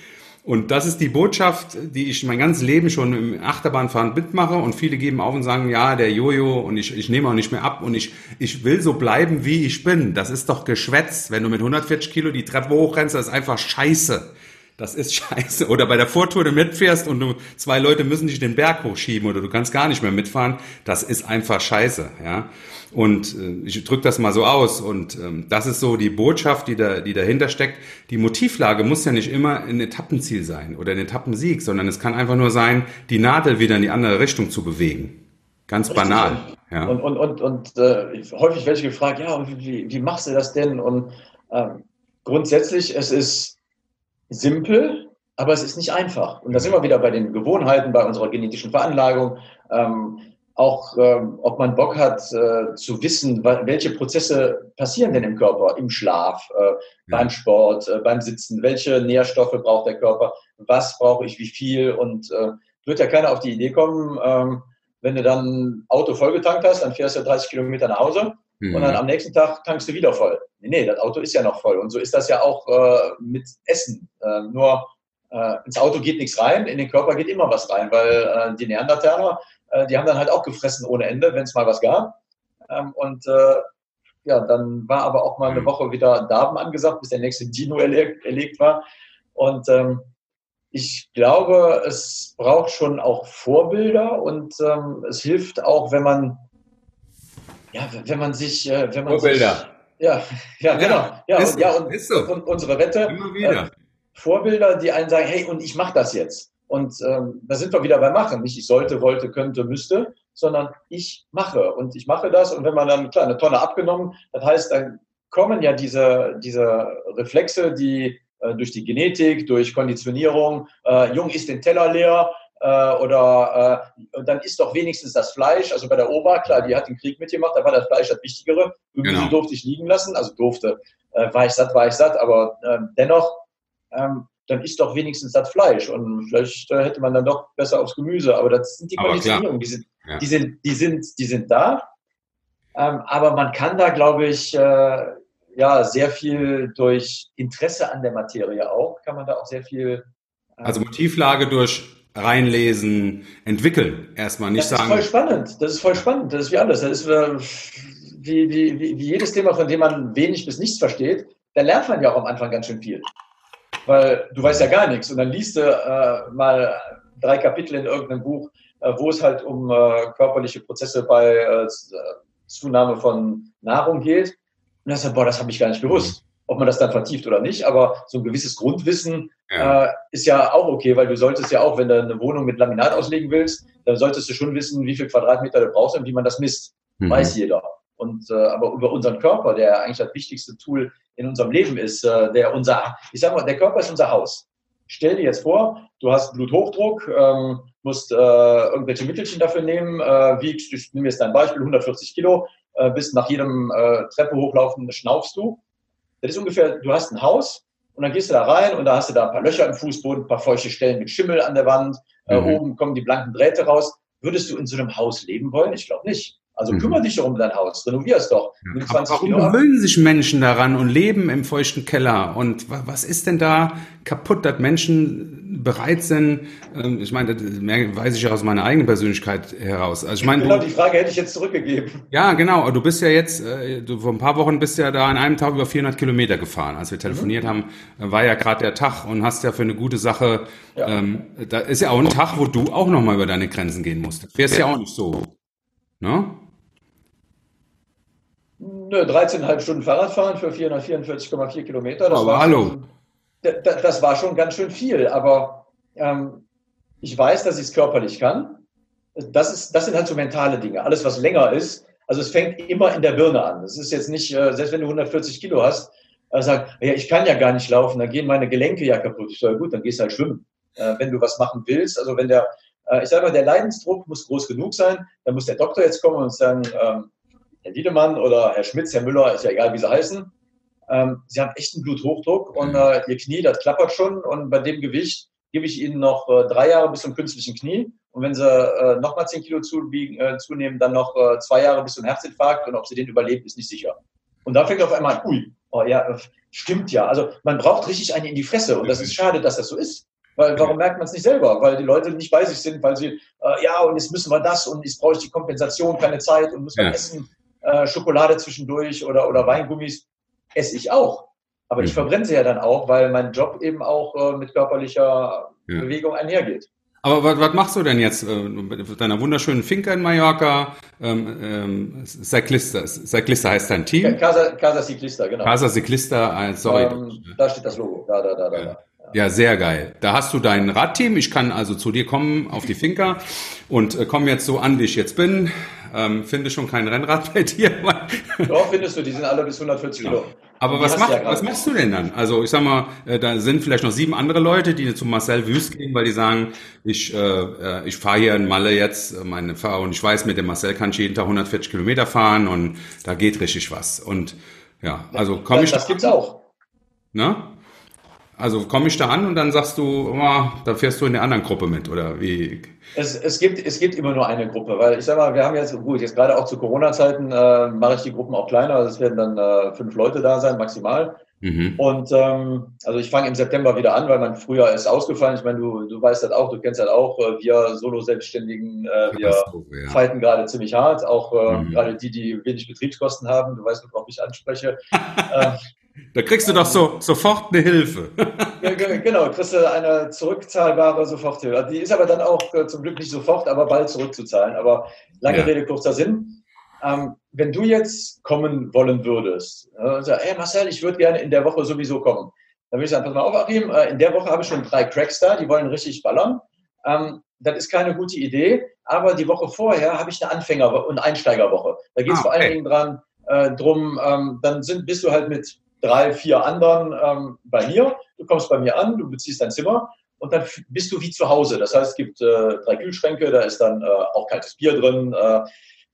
Und das ist die Botschaft, die ich mein ganzes Leben schon im Achterbahnfahren mitmache und viele geben auf und sagen, ja, der Jojo und ich, ich nehme auch nicht mehr ab und ich, ich will so bleiben, wie ich bin. Das ist doch Geschwätz. Wenn du mit 140 Kilo die Treppe hochrennst, das ist einfach scheiße. Das ist scheiße. Oder bei der Vortour du mitfährst und du, zwei Leute müssen dich den Berg hochschieben oder du kannst gar nicht mehr mitfahren. Das ist einfach scheiße, ja. Und äh, ich drücke das mal so aus. Und ähm, das ist so die Botschaft, die, da, die dahinter steckt. Die Motivlage muss ja nicht immer ein Etappenziel sein oder ein Etappensieg, sondern es kann einfach nur sein, die Nadel wieder in die andere Richtung zu bewegen. Ganz Richtig. banal. Ja. Und, und, und, und äh, häufig werde ich gefragt, ja, wie, wie machst du das denn? Und äh, grundsätzlich, es ist simpel, aber es ist nicht einfach. Und da sind wir wieder bei den Gewohnheiten, bei unserer genetischen Veranlagung. Ähm, auch ähm, ob man Bock hat äh, zu wissen, welche Prozesse passieren denn im Körper, im Schlaf, äh, ja. beim Sport, äh, beim Sitzen, welche Nährstoffe braucht der Körper, was brauche ich, wie viel und äh, wird ja keiner auf die Idee kommen, ähm, wenn du dann ein Auto vollgetankt hast, dann fährst du 30 Kilometer nach Hause mhm. und dann am nächsten Tag tankst du wieder voll. Nee, nee, das Auto ist ja noch voll und so ist das ja auch äh, mit Essen. Äh, nur äh, ins Auto geht nichts rein, in den Körper geht immer was rein, weil äh, die Neandertaler äh, die haben dann halt auch gefressen ohne Ende, wenn es mal was gab. Ähm, und äh, ja, dann war aber auch mal eine mhm. Woche wieder Darben angesagt, bis der nächste Dino erlegt, erlegt war. Und ähm, ich glaube, es braucht schon auch Vorbilder und ähm, es hilft auch, wenn man, ja, wenn man sich, äh, wenn man Vorbilder. Sich, ja, ja, genau. Ja, ist, und, ja, und, so. und unsere Wette. Immer wieder. Vorbilder, die einen sagen, hey, und ich mache das jetzt. Und ähm, da sind wir wieder beim Machen. Nicht ich sollte, wollte, könnte, müsste, sondern ich mache. Und ich mache das. Und wenn man dann, klar, eine Tonne abgenommen, das heißt, dann kommen ja diese, diese Reflexe, die äh, durch die Genetik, durch Konditionierung, äh, Jung ist den Teller leer, äh, oder äh, dann ist doch wenigstens das Fleisch, also bei der Ober, klar, die hat den Krieg mitgemacht, da war das Fleisch das Wichtigere. Gemüse genau. durfte ich liegen lassen, also durfte, äh, war ich satt, war ich satt, aber äh, dennoch ähm, dann isst doch wenigstens das Fleisch. Und vielleicht äh, hätte man dann doch besser aufs Gemüse. Aber das sind die Konditionierungen, die sind, ja. die, sind, die, sind, die sind da. Ähm, aber man kann da, glaube ich, äh, ja, sehr viel durch Interesse an der Materie auch, kann man da auch sehr viel. Äh, also Motivlage durch reinlesen, entwickeln. Erstmal nicht das sagen. Das ist voll spannend. Das ist voll spannend. Das ist wie alles. Das ist äh, wie, wie, wie, wie jedes Thema, von dem man wenig bis nichts versteht. Da lernt man ja auch am Anfang ganz schön viel. Weil du weißt ja gar nichts. Und dann liest du äh, mal drei Kapitel in irgendeinem Buch, äh, wo es halt um äh, körperliche Prozesse bei äh, Zunahme von Nahrung geht. Und dann sagst du, boah, das habe ich gar nicht gewusst. Ob man das dann vertieft oder nicht, aber so ein gewisses Grundwissen ja. Äh, ist ja auch okay, weil du solltest ja auch, wenn du eine Wohnung mit Laminat auslegen willst, dann solltest du schon wissen, wie viel Quadratmeter du brauchst und wie man das misst. Mhm. Weiß jeder. Und äh, aber über unseren Körper, der eigentlich das wichtigste Tool in unserem Leben ist, äh, der unser, ich sag mal, der Körper ist unser Haus. Stell dir jetzt vor, du hast Bluthochdruck, ähm, musst äh, irgendwelche Mittelchen dafür nehmen, äh, wiegst, ich nehme jetzt dein Beispiel, 140 Kilo, äh, bist nach jedem äh, Treppe hochlaufen, schnaufst du. Das ist ungefähr, du hast ein Haus und dann gehst du da rein und da hast du da ein paar Löcher im Fußboden, ein paar feuchte Stellen mit Schimmel an der Wand, äh, mhm. oben kommen die blanken Drähte raus. Würdest du in so einem Haus leben wollen? Ich glaube nicht. Also mhm. kümmere dich doch um dein Haus, renovier es doch. Ja, warum gewöhnen sich Menschen daran und leben im feuchten Keller? Und was ist denn da kaputt, dass Menschen bereit sind? Ähm, ich meine, das weiß ich ja aus meiner eigenen Persönlichkeit heraus. Also ich meine, genau, du, die Frage hätte ich jetzt zurückgegeben. Ja, genau. Du bist ja jetzt, äh, du, vor ein paar Wochen bist ja da an einem Tag über 400 Kilometer gefahren. Als wir telefoniert mhm. haben, war ja gerade der Tag und hast ja für eine gute Sache, ja. ähm, da ist ja auch ein Tag, wo du auch nochmal über deine Grenzen gehen musst. Fährst ja auch nicht so. Ne? Nö, 13,5 Stunden Fahrradfahren für 444,4 Kilometer. Das aber hallo. Schon, das, das war schon ganz schön viel, aber ähm, ich weiß, dass ich es körperlich kann. Das, ist, das sind halt so mentale Dinge. Alles, was länger ist, also es fängt immer in der Birne an. Es ist jetzt nicht, äh, selbst wenn du 140 Kilo hast, äh, sag, ja, ich kann ja gar nicht laufen, dann gehen meine Gelenke ja kaputt. Ich sage, gut, dann gehst du halt schwimmen. Äh, wenn du was machen willst, also wenn der, äh, ich sage mal, der Leidensdruck muss groß genug sein, dann muss der Doktor jetzt kommen und sagen, ähm, Herr Wiedemann oder Herr Schmitz, Herr Müller, ist ja egal, wie sie heißen. Ähm, sie haben echt einen Bluthochdruck und äh, ihr Knie, das klappert schon und bei dem Gewicht gebe ich ihnen noch äh, drei Jahre bis zum künstlichen Knie und wenn sie äh, nochmal zehn Kilo zubiegen, äh, zunehmen, dann noch äh, zwei Jahre bis zum Herzinfarkt und ob sie den überlebt, ist nicht sicher. Und da fängt auf einmal an, ui, oh ja, äh, stimmt ja. Also man braucht richtig einen in die Fresse und das ist schade, dass das so ist. Weil, warum merkt man es nicht selber? Weil die Leute nicht bei sich sind, weil sie, äh, ja, und jetzt müssen wir das und jetzt brauche ich die Kompensation, keine Zeit und muss man ja. essen äh, Schokolade zwischendurch oder, oder Weingummis esse ich auch. Aber ich mhm. verbrenne sie ja dann auch, weil mein Job eben auch äh, mit körperlicher ja. Bewegung einhergeht. Aber was, was machst du denn jetzt äh, mit deiner wunderschönen Finca in Mallorca? Ähm, ähm, Cyclista, Cyclista heißt dein Team? Casa, Casa Ciclista, genau. Casa Ciclista, äh, sorry. Ähm, da steht das Logo, da, da, da, da. Ja. Ja, sehr geil. Da hast du dein Radteam. Ich kann also zu dir kommen auf die Finca und äh, komme jetzt so an, wie ich jetzt bin. Ähm, finde schon kein Rennrad bei dir. Doch, findest du, die sind alle bis 140 Kilo. Aber was, mach, ja was machst du denn dann? Also ich sag mal, äh, da sind vielleicht noch sieben andere Leute, die zu Marcel Wüst gehen, weil die sagen, ich, äh, äh ich fahre hier in Malle jetzt, äh, meine Fahrer, und ich weiß, mit dem Marcel kann ich jeden Tag 140 Kilometer fahren und da geht richtig was. Und ja, also komme ich. Das gibt's auch. Na? Also komme ich da an und dann sagst du, oh, da fährst du in der anderen Gruppe mit oder wie? Es, es, gibt, es gibt immer nur eine Gruppe, weil ich sag mal, wir haben jetzt, gut, jetzt gerade auch zu Corona-Zeiten äh, mache ich die Gruppen auch kleiner, also es werden dann äh, fünf Leute da sein, maximal. Mhm. Und ähm, also ich fange im September wieder an, weil mein Frühjahr ist ausgefallen. Ich meine, du, du weißt das auch, du kennst das auch, äh, wir Solo-Selbstständigen, äh, wir ja. fighten gerade ziemlich hart, auch äh, mhm. gerade die, die wenig Betriebskosten haben, du weißt, worauf ich anspreche. äh, da kriegst du doch so, sofort eine Hilfe. genau, kriegst du eine zurückzahlbare Soforthilfe. Die ist aber dann auch äh, zum Glück nicht sofort, aber bald zurückzuzahlen. Aber lange ja. Rede, kurzer Sinn. Ähm, wenn du jetzt kommen wollen würdest, äh, sag, hey Marcel, ich würde gerne in der Woche sowieso kommen. Dann würde ich sagen, pass mal auf, Achim, äh, in der Woche habe ich schon drei Cracks da, die wollen richtig ballern. Ähm, das ist keine gute Idee, aber die Woche vorher habe ich eine Anfänger- und Einsteigerwoche. Da geht es ah, vor allen Dingen dran, äh, drum, ähm, dann sind, bist du halt mit drei, vier anderen ähm, bei mir. Du kommst bei mir an, du beziehst dein Zimmer und dann bist du wie zu Hause. Das heißt, es gibt äh, drei Kühlschränke, da ist dann äh, auch kaltes Bier drin, äh,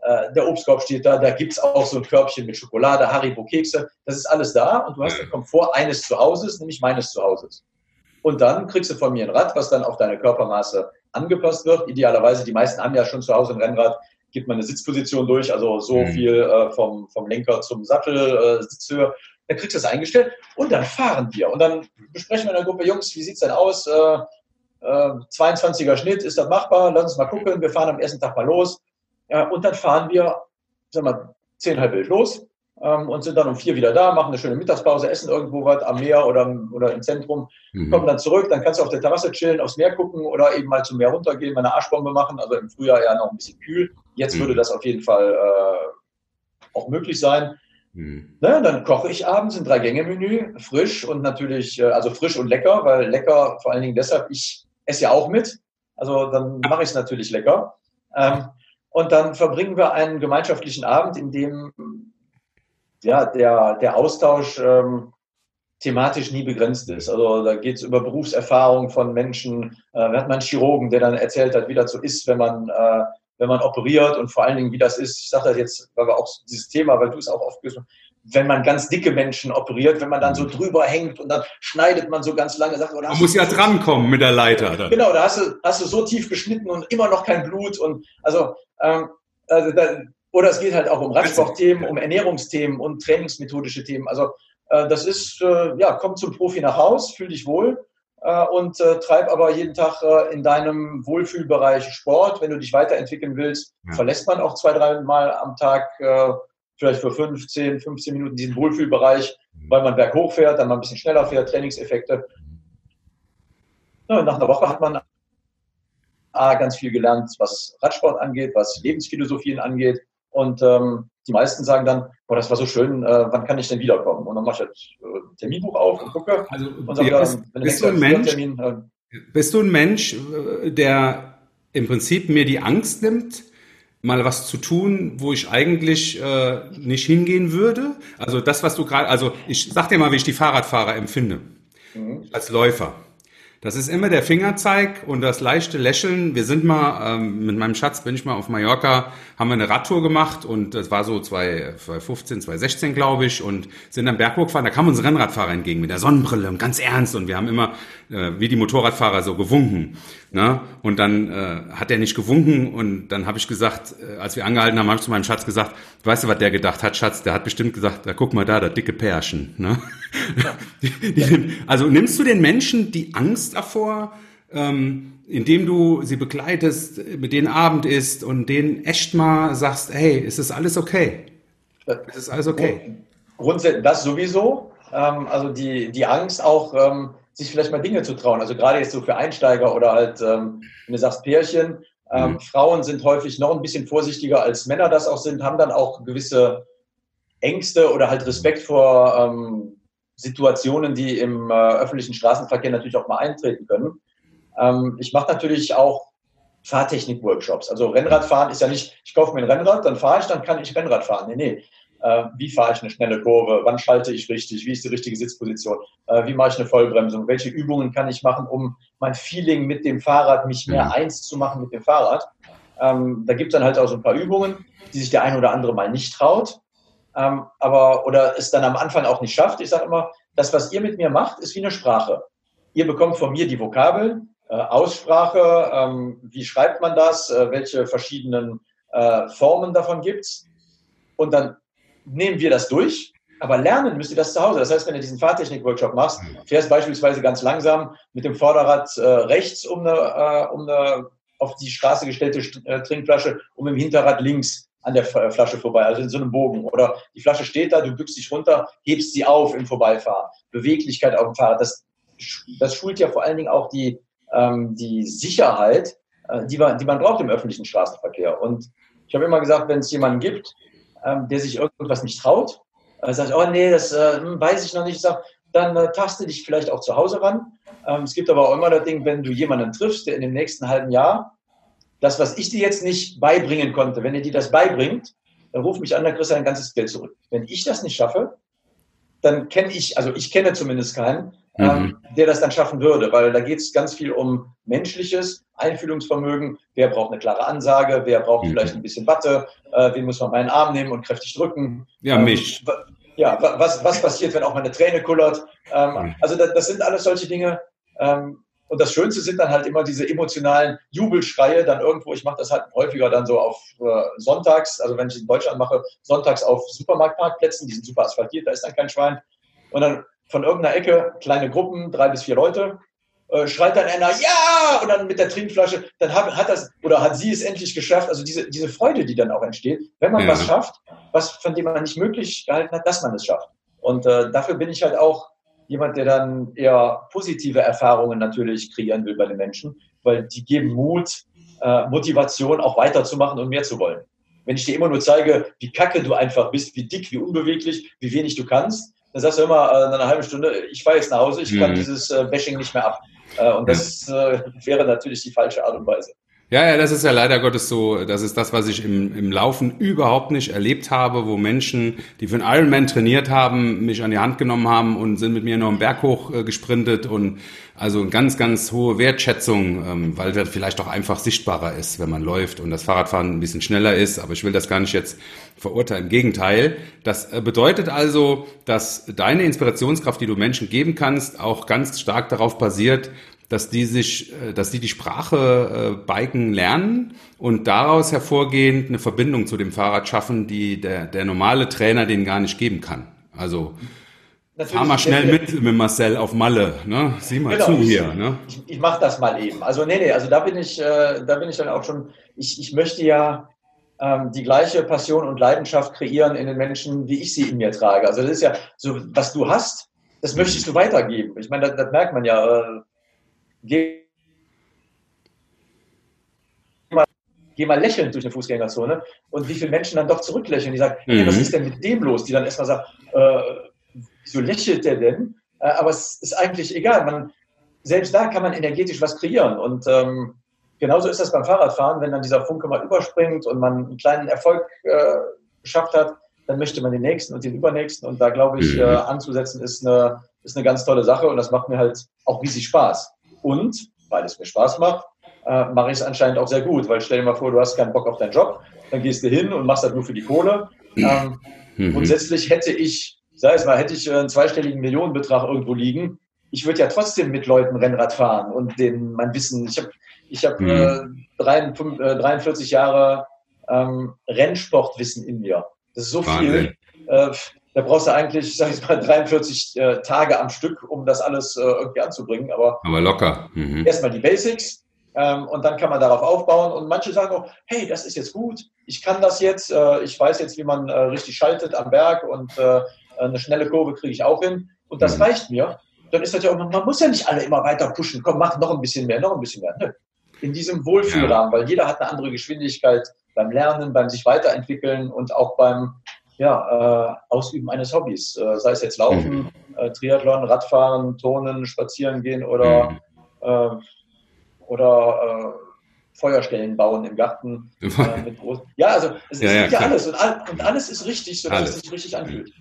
äh der Obstkorb steht da, da gibt es auch so ein Körbchen mit Schokolade, Haribo-Kekse. Das ist alles da und du hast den Komfort eines Zuhauses, nämlich meines Zuhauses. Und dann kriegst du von mir ein Rad, was dann auf deine Körpermaße angepasst wird. Idealerweise, die meisten haben ja schon zu Hause ein Rennrad, gibt man eine Sitzposition durch, also so mhm. viel äh, vom, vom Lenker zum Sattel, äh, Sitzhöhe. Dann kriegst du das eingestellt und dann fahren wir. Und dann besprechen wir in der Gruppe, Jungs, wie sieht's denn aus? Äh, äh, 22er Schnitt, ist das machbar? Lass uns mal gucken. Wir fahren am ersten Tag mal los. Äh, und dann fahren wir, sag mal, zehn halb elf los ähm, und sind dann um vier wieder da, machen eine schöne Mittagspause, essen irgendwo was am Meer oder, oder im Zentrum, mhm. kommen dann zurück, dann kannst du auf der Terrasse chillen, aufs Meer gucken oder eben mal zum Meer runtergehen, mal eine Arschbombe machen. Also im Frühjahr ja noch ein bisschen kühl. Jetzt mhm. würde das auf jeden Fall äh, auch möglich sein. Mhm. Na, dann koche ich abends ein Drei-Gänge-Menü, frisch und natürlich, äh, also frisch und lecker, weil lecker vor allen Dingen deshalb, ich esse ja auch mit. Also dann mache ich es natürlich lecker. Ähm, und dann verbringen wir einen gemeinschaftlichen Abend, in dem ja, der, der Austausch ähm, thematisch nie begrenzt ist. Also da geht es über Berufserfahrung von Menschen. Äh, wir hatten einen Chirurgen, der dann erzählt hat, wie das so ist, wenn man, äh, wenn man operiert und vor allen Dingen, wie das ist. Ich sage das jetzt, weil wir auch dieses Thema, weil du es auch oft gesagt wenn man ganz dicke Menschen operiert, wenn man dann so drüber hängt und dann schneidet man so ganz lange. Oh, man muss ja so drankommen mit der Leiter. Dann. Genau, da hast du, hast du so tief geschnitten und immer noch kein Blut. Und also, ähm, also da, oder es geht halt auch um Radsportthemen, um Ernährungsthemen und trainingsmethodische Themen. Also äh, das ist, äh, ja, komm zum Profi nach Haus, fühl dich wohl und äh, treib aber jeden Tag äh, in deinem Wohlfühlbereich Sport. Wenn du dich weiterentwickeln willst, ja. verlässt man auch zwei, drei Mal am Tag äh, vielleicht für 15, 15 Minuten diesen Wohlfühlbereich, mhm. weil man berghoch fährt, dann mal ein bisschen schneller fährt, Trainingseffekte. Ja, nach einer Woche hat man A, ganz viel gelernt, was Radsport angeht, was Lebensphilosophien angeht. Und ähm, die meisten sagen dann, boah, das war so schön, äh, wann kann ich denn wiederkommen? Und dann mache ich halt äh, Terminbuch auf und gucke. Also, und sage, ja, bist, wenn bist, du ein Mensch, Termin, äh, bist du ein Mensch, äh, der im Prinzip mir die Angst nimmt, mal was zu tun, wo ich eigentlich äh, nicht hingehen würde. Also das, was du gerade, also ich sag dir mal, wie ich die Fahrradfahrer empfinde mhm. als Läufer. Das ist immer der Fingerzeig und das leichte Lächeln. Wir sind mal, ähm, mit meinem Schatz bin ich mal auf Mallorca, haben wir eine Radtour gemacht und das war so 2015, 2016 glaube ich und sind dann Berghoch gefahren. Da kam uns ein Rennradfahrer entgegen mit der Sonnenbrille und ganz ernst und wir haben immer äh, wie die Motorradfahrer so gewunken. Ne? Und dann äh, hat er nicht gewunken und dann habe ich gesagt, äh, als wir angehalten haben, habe ich zu meinem Schatz gesagt, weißt du, was der gedacht hat, Schatz? Der hat bestimmt gesagt, da guck mal da, das dicke Pärchen. Ne? Also nimmst du den Menschen die Angst davor, ähm, indem du sie begleitest, mit denen Abend isst und denen echt mal sagst, hey, ist das alles okay? Ist das alles okay? Grundsätzlich das sowieso. Ähm, also die, die Angst auch, ähm, sich vielleicht mal Dinge zu trauen. Also gerade jetzt so für Einsteiger oder halt, wenn du sagst Pärchen, mhm. Frauen sind häufig noch ein bisschen vorsichtiger als Männer das auch sind, haben dann auch gewisse Ängste oder halt Respekt vor ähm, Situationen, die im äh, öffentlichen Straßenverkehr natürlich auch mal eintreten können. Ähm, ich mache natürlich auch Fahrtechnik-Workshops. Also Rennradfahren ist ja nicht, ich kaufe mir ein Rennrad, dann fahre ich, dann kann ich Rennrad fahren. Nee, nee. Äh, wie fahre ich eine schnelle Kurve? Wann schalte ich richtig? Wie ist die richtige Sitzposition? Äh, wie mache ich eine Vollbremsung? Welche Übungen kann ich machen, um mein Feeling mit dem Fahrrad, mich mehr mhm. eins zu machen mit dem Fahrrad? Ähm, da gibt es dann halt auch so ein paar Übungen, die sich der ein oder andere mal nicht traut, ähm, aber oder es dann am Anfang auch nicht schafft. Ich sage immer, das, was ihr mit mir macht, ist wie eine Sprache. Ihr bekommt von mir die Vokabeln, äh, Aussprache, ähm, wie schreibt man das, äh, welche verschiedenen äh, Formen davon gibt's. Und dann nehmen wir das durch, aber lernen müsst ihr das zu Hause. Das heißt, wenn du diesen Fahrtechnik-Workshop machst, fährst beispielsweise ganz langsam mit dem Vorderrad äh, rechts um eine, äh, um eine auf die Straße gestellte äh, Trinkflasche und mit dem Hinterrad links an der äh, Flasche vorbei, also in so einem Bogen. Oder die Flasche steht da, du bückst dich runter, hebst sie auf im Vorbeifahren. Beweglichkeit auf dem Fahrrad. Das, das schult ja vor allen Dingen auch die, ähm, die Sicherheit, äh, die, man, die man braucht im öffentlichen Straßenverkehr. Und ich habe immer gesagt, wenn es jemanden gibt, ähm, der sich irgendwas nicht traut, äh, sagt, oh nee, das äh, hm, weiß ich noch nicht, sag, dann äh, taste dich vielleicht auch zu Hause ran. Ähm, es gibt aber auch immer das Ding, wenn du jemanden triffst, der in dem nächsten halben Jahr das, was ich dir jetzt nicht beibringen konnte, wenn er dir das beibringt, dann ruf mich an, dann kriegst du dein ganzes Geld zurück. Wenn ich das nicht schaffe, dann kenne ich, also ich kenne zumindest keinen, ähm, mhm. der das dann schaffen würde, weil da geht es ganz viel um menschliches Einfühlungsvermögen. Wer braucht eine klare Ansage? Wer braucht mhm. vielleicht ein bisschen Watte? Äh, wen muss man meinen Arm nehmen und kräftig drücken? Ja, ähm, mich. Ja, was, was passiert, wenn auch mal eine Träne kullert? Ähm, mhm. Also das, das, sind alles solche Dinge, Ähm, und das Schönste sind dann halt immer diese emotionalen Jubelschreie, dann irgendwo, ich mache das halt häufiger dann so auf äh, Sonntags, also wenn ich in Deutschland mache, sonntags auf Supermarktparkplätzen, die sind super asphaltiert, da ist dann kein Schwein. Und dann von irgendeiner Ecke, kleine Gruppen, drei bis vier Leute, äh, schreit dann einer, ja, und dann mit der Trinkflasche, dann hat, hat das, oder hat sie es endlich geschafft, also diese, diese Freude, die dann auch entsteht, wenn man ja. was schafft, was, von dem man nicht möglich gehalten hat, dass man es schafft. Und äh, dafür bin ich halt auch jemand, der dann eher positive Erfahrungen natürlich kreieren will bei den Menschen, weil die geben Mut, äh, Motivation auch weiterzumachen und mehr zu wollen. Wenn ich dir immer nur zeige, wie kacke du einfach bist, wie dick, wie unbeweglich, wie wenig du kannst, dann sagst du immer äh, in einer halben Stunde, ich fahre jetzt nach Hause, ich kann mhm. dieses äh, Bashing nicht mehr ab. Äh, und das äh, wäre natürlich die falsche Art und Weise. Ja, ja, das ist ja leider Gottes so. Das ist das, was ich im, im Laufen überhaupt nicht erlebt habe, wo Menschen, die für einen Ironman trainiert haben, mich an die Hand genommen haben und sind mit mir noch einen Berg hoch äh, gesprintet und also ganz, ganz hohe Wertschätzung, ähm, weil das vielleicht auch einfach sichtbarer ist, wenn man läuft und das Fahrradfahren ein bisschen schneller ist. Aber ich will das gar nicht jetzt verurteilen. Im Gegenteil. Das äh, bedeutet also, dass deine Inspirationskraft, die du Menschen geben kannst, auch ganz stark darauf basiert, dass die sich, äh, dass die die Sprache äh, Biken lernen und daraus hervorgehend eine Verbindung zu dem Fahrrad schaffen, die der, der normale Trainer denen gar nicht geben kann. Also Natürlich, fahr mal schnell mit mit Marcel auf Malle, ne? Sieh mal genau, zu hier, ne? Ich, ich mache das mal eben. Also nee, nee, also da bin ich, äh, da bin ich dann auch schon. Ich, ich möchte ja ähm, die gleiche Passion und Leidenschaft kreieren in den Menschen, wie ich sie in mir trage. Also das ist ja so, was du hast, das möchtest du weitergeben. Ich meine, das, das merkt man ja. Äh, geh mal, geh mal lächelnd durch eine Fußgängerzone und wie viele Menschen dann doch zurücklächeln, die sagen, mhm. hey, was ist denn mit dem los? Die dann erstmal sagen, äh, wieso lächelt der denn? Äh, aber es ist eigentlich egal. Man, selbst da kann man energetisch was kreieren. Und ähm, genauso ist das beim Fahrradfahren, wenn dann dieser Funke mal überspringt und man einen kleinen Erfolg äh, geschafft hat, dann möchte man den nächsten und den übernächsten. Und da glaube ich, mhm. äh, anzusetzen ist eine, ist eine ganz tolle Sache und das macht mir halt auch riesig Spaß. Und, weil es mir Spaß macht, äh, mache ich es anscheinend auch sehr gut. Weil stell dir mal vor, du hast keinen Bock auf deinen Job, dann gehst du hin und machst das nur für die Kohle. Ähm, mhm. Grundsätzlich hätte ich, sei es mal, hätte ich einen zweistelligen Millionenbetrag irgendwo liegen, ich würde ja trotzdem mit Leuten Rennrad fahren und den mein Wissen, ich habe ich hab, mhm. äh, 43, äh, 43 Jahre ähm, Rennsportwissen in mir. Das ist so Wahnsinn. viel. Äh, da brauchst du eigentlich, sag ich mal, 43 äh, Tage am Stück, um das alles äh, irgendwie anzubringen. Aber, Aber locker. Mhm. Erstmal die Basics ähm, und dann kann man darauf aufbauen. Und manche sagen auch, hey, das ist jetzt gut, ich kann das jetzt, äh, ich weiß jetzt, wie man äh, richtig schaltet am Berg und äh, eine schnelle Kurve kriege ich auch hin. Und das mhm. reicht mir. Dann ist das ja auch, man muss ja nicht alle immer weiter pushen. Komm, mach noch ein bisschen mehr, noch ein bisschen mehr. Nö. In diesem Wohlfühlrahmen, ja. weil jeder hat eine andere Geschwindigkeit beim Lernen, beim sich weiterentwickeln und auch beim ja, äh, Ausüben eines Hobbys, äh, sei es jetzt Laufen, mhm. äh, Triathlon, Radfahren, Turnen, Spazieren gehen oder, mhm. Äh, oder äh, Feuerstellen bauen im Garten. Ja, also es ja, ist ja, ja alles und, all, und, alles ist richtig, sodass alles. es sich richtig anfühlt.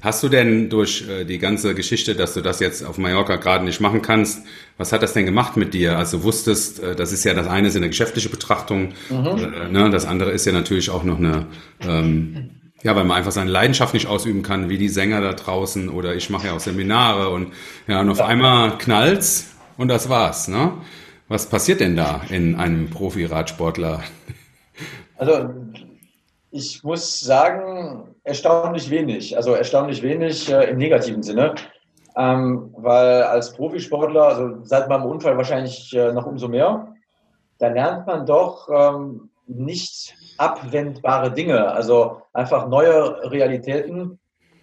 Hast du denn durch die ganze Geschichte, dass du das jetzt auf Mallorca gerade nicht machen kannst, was hat das denn gemacht mit dir? Also wusstest, das ist ja das eine ist eine geschäftliche Betrachtung, mhm. ne, das andere ist ja natürlich auch noch eine ähm, ja, weil man einfach seine Leidenschaft nicht ausüben kann, wie die Sänger da draußen oder ich mache ja auch Seminare und ja, und auf einmal knallt's und das war's, ne? Was passiert denn da in einem Profi-Radsportler? Also ich muss sagen, erstaunlich wenig. Also erstaunlich wenig äh, im negativen Sinne. Ähm, weil als Profisportler, also seit meinem Unfall wahrscheinlich äh, noch umso mehr, da lernt man doch ähm, nicht abwendbare Dinge, also einfach neue Realitäten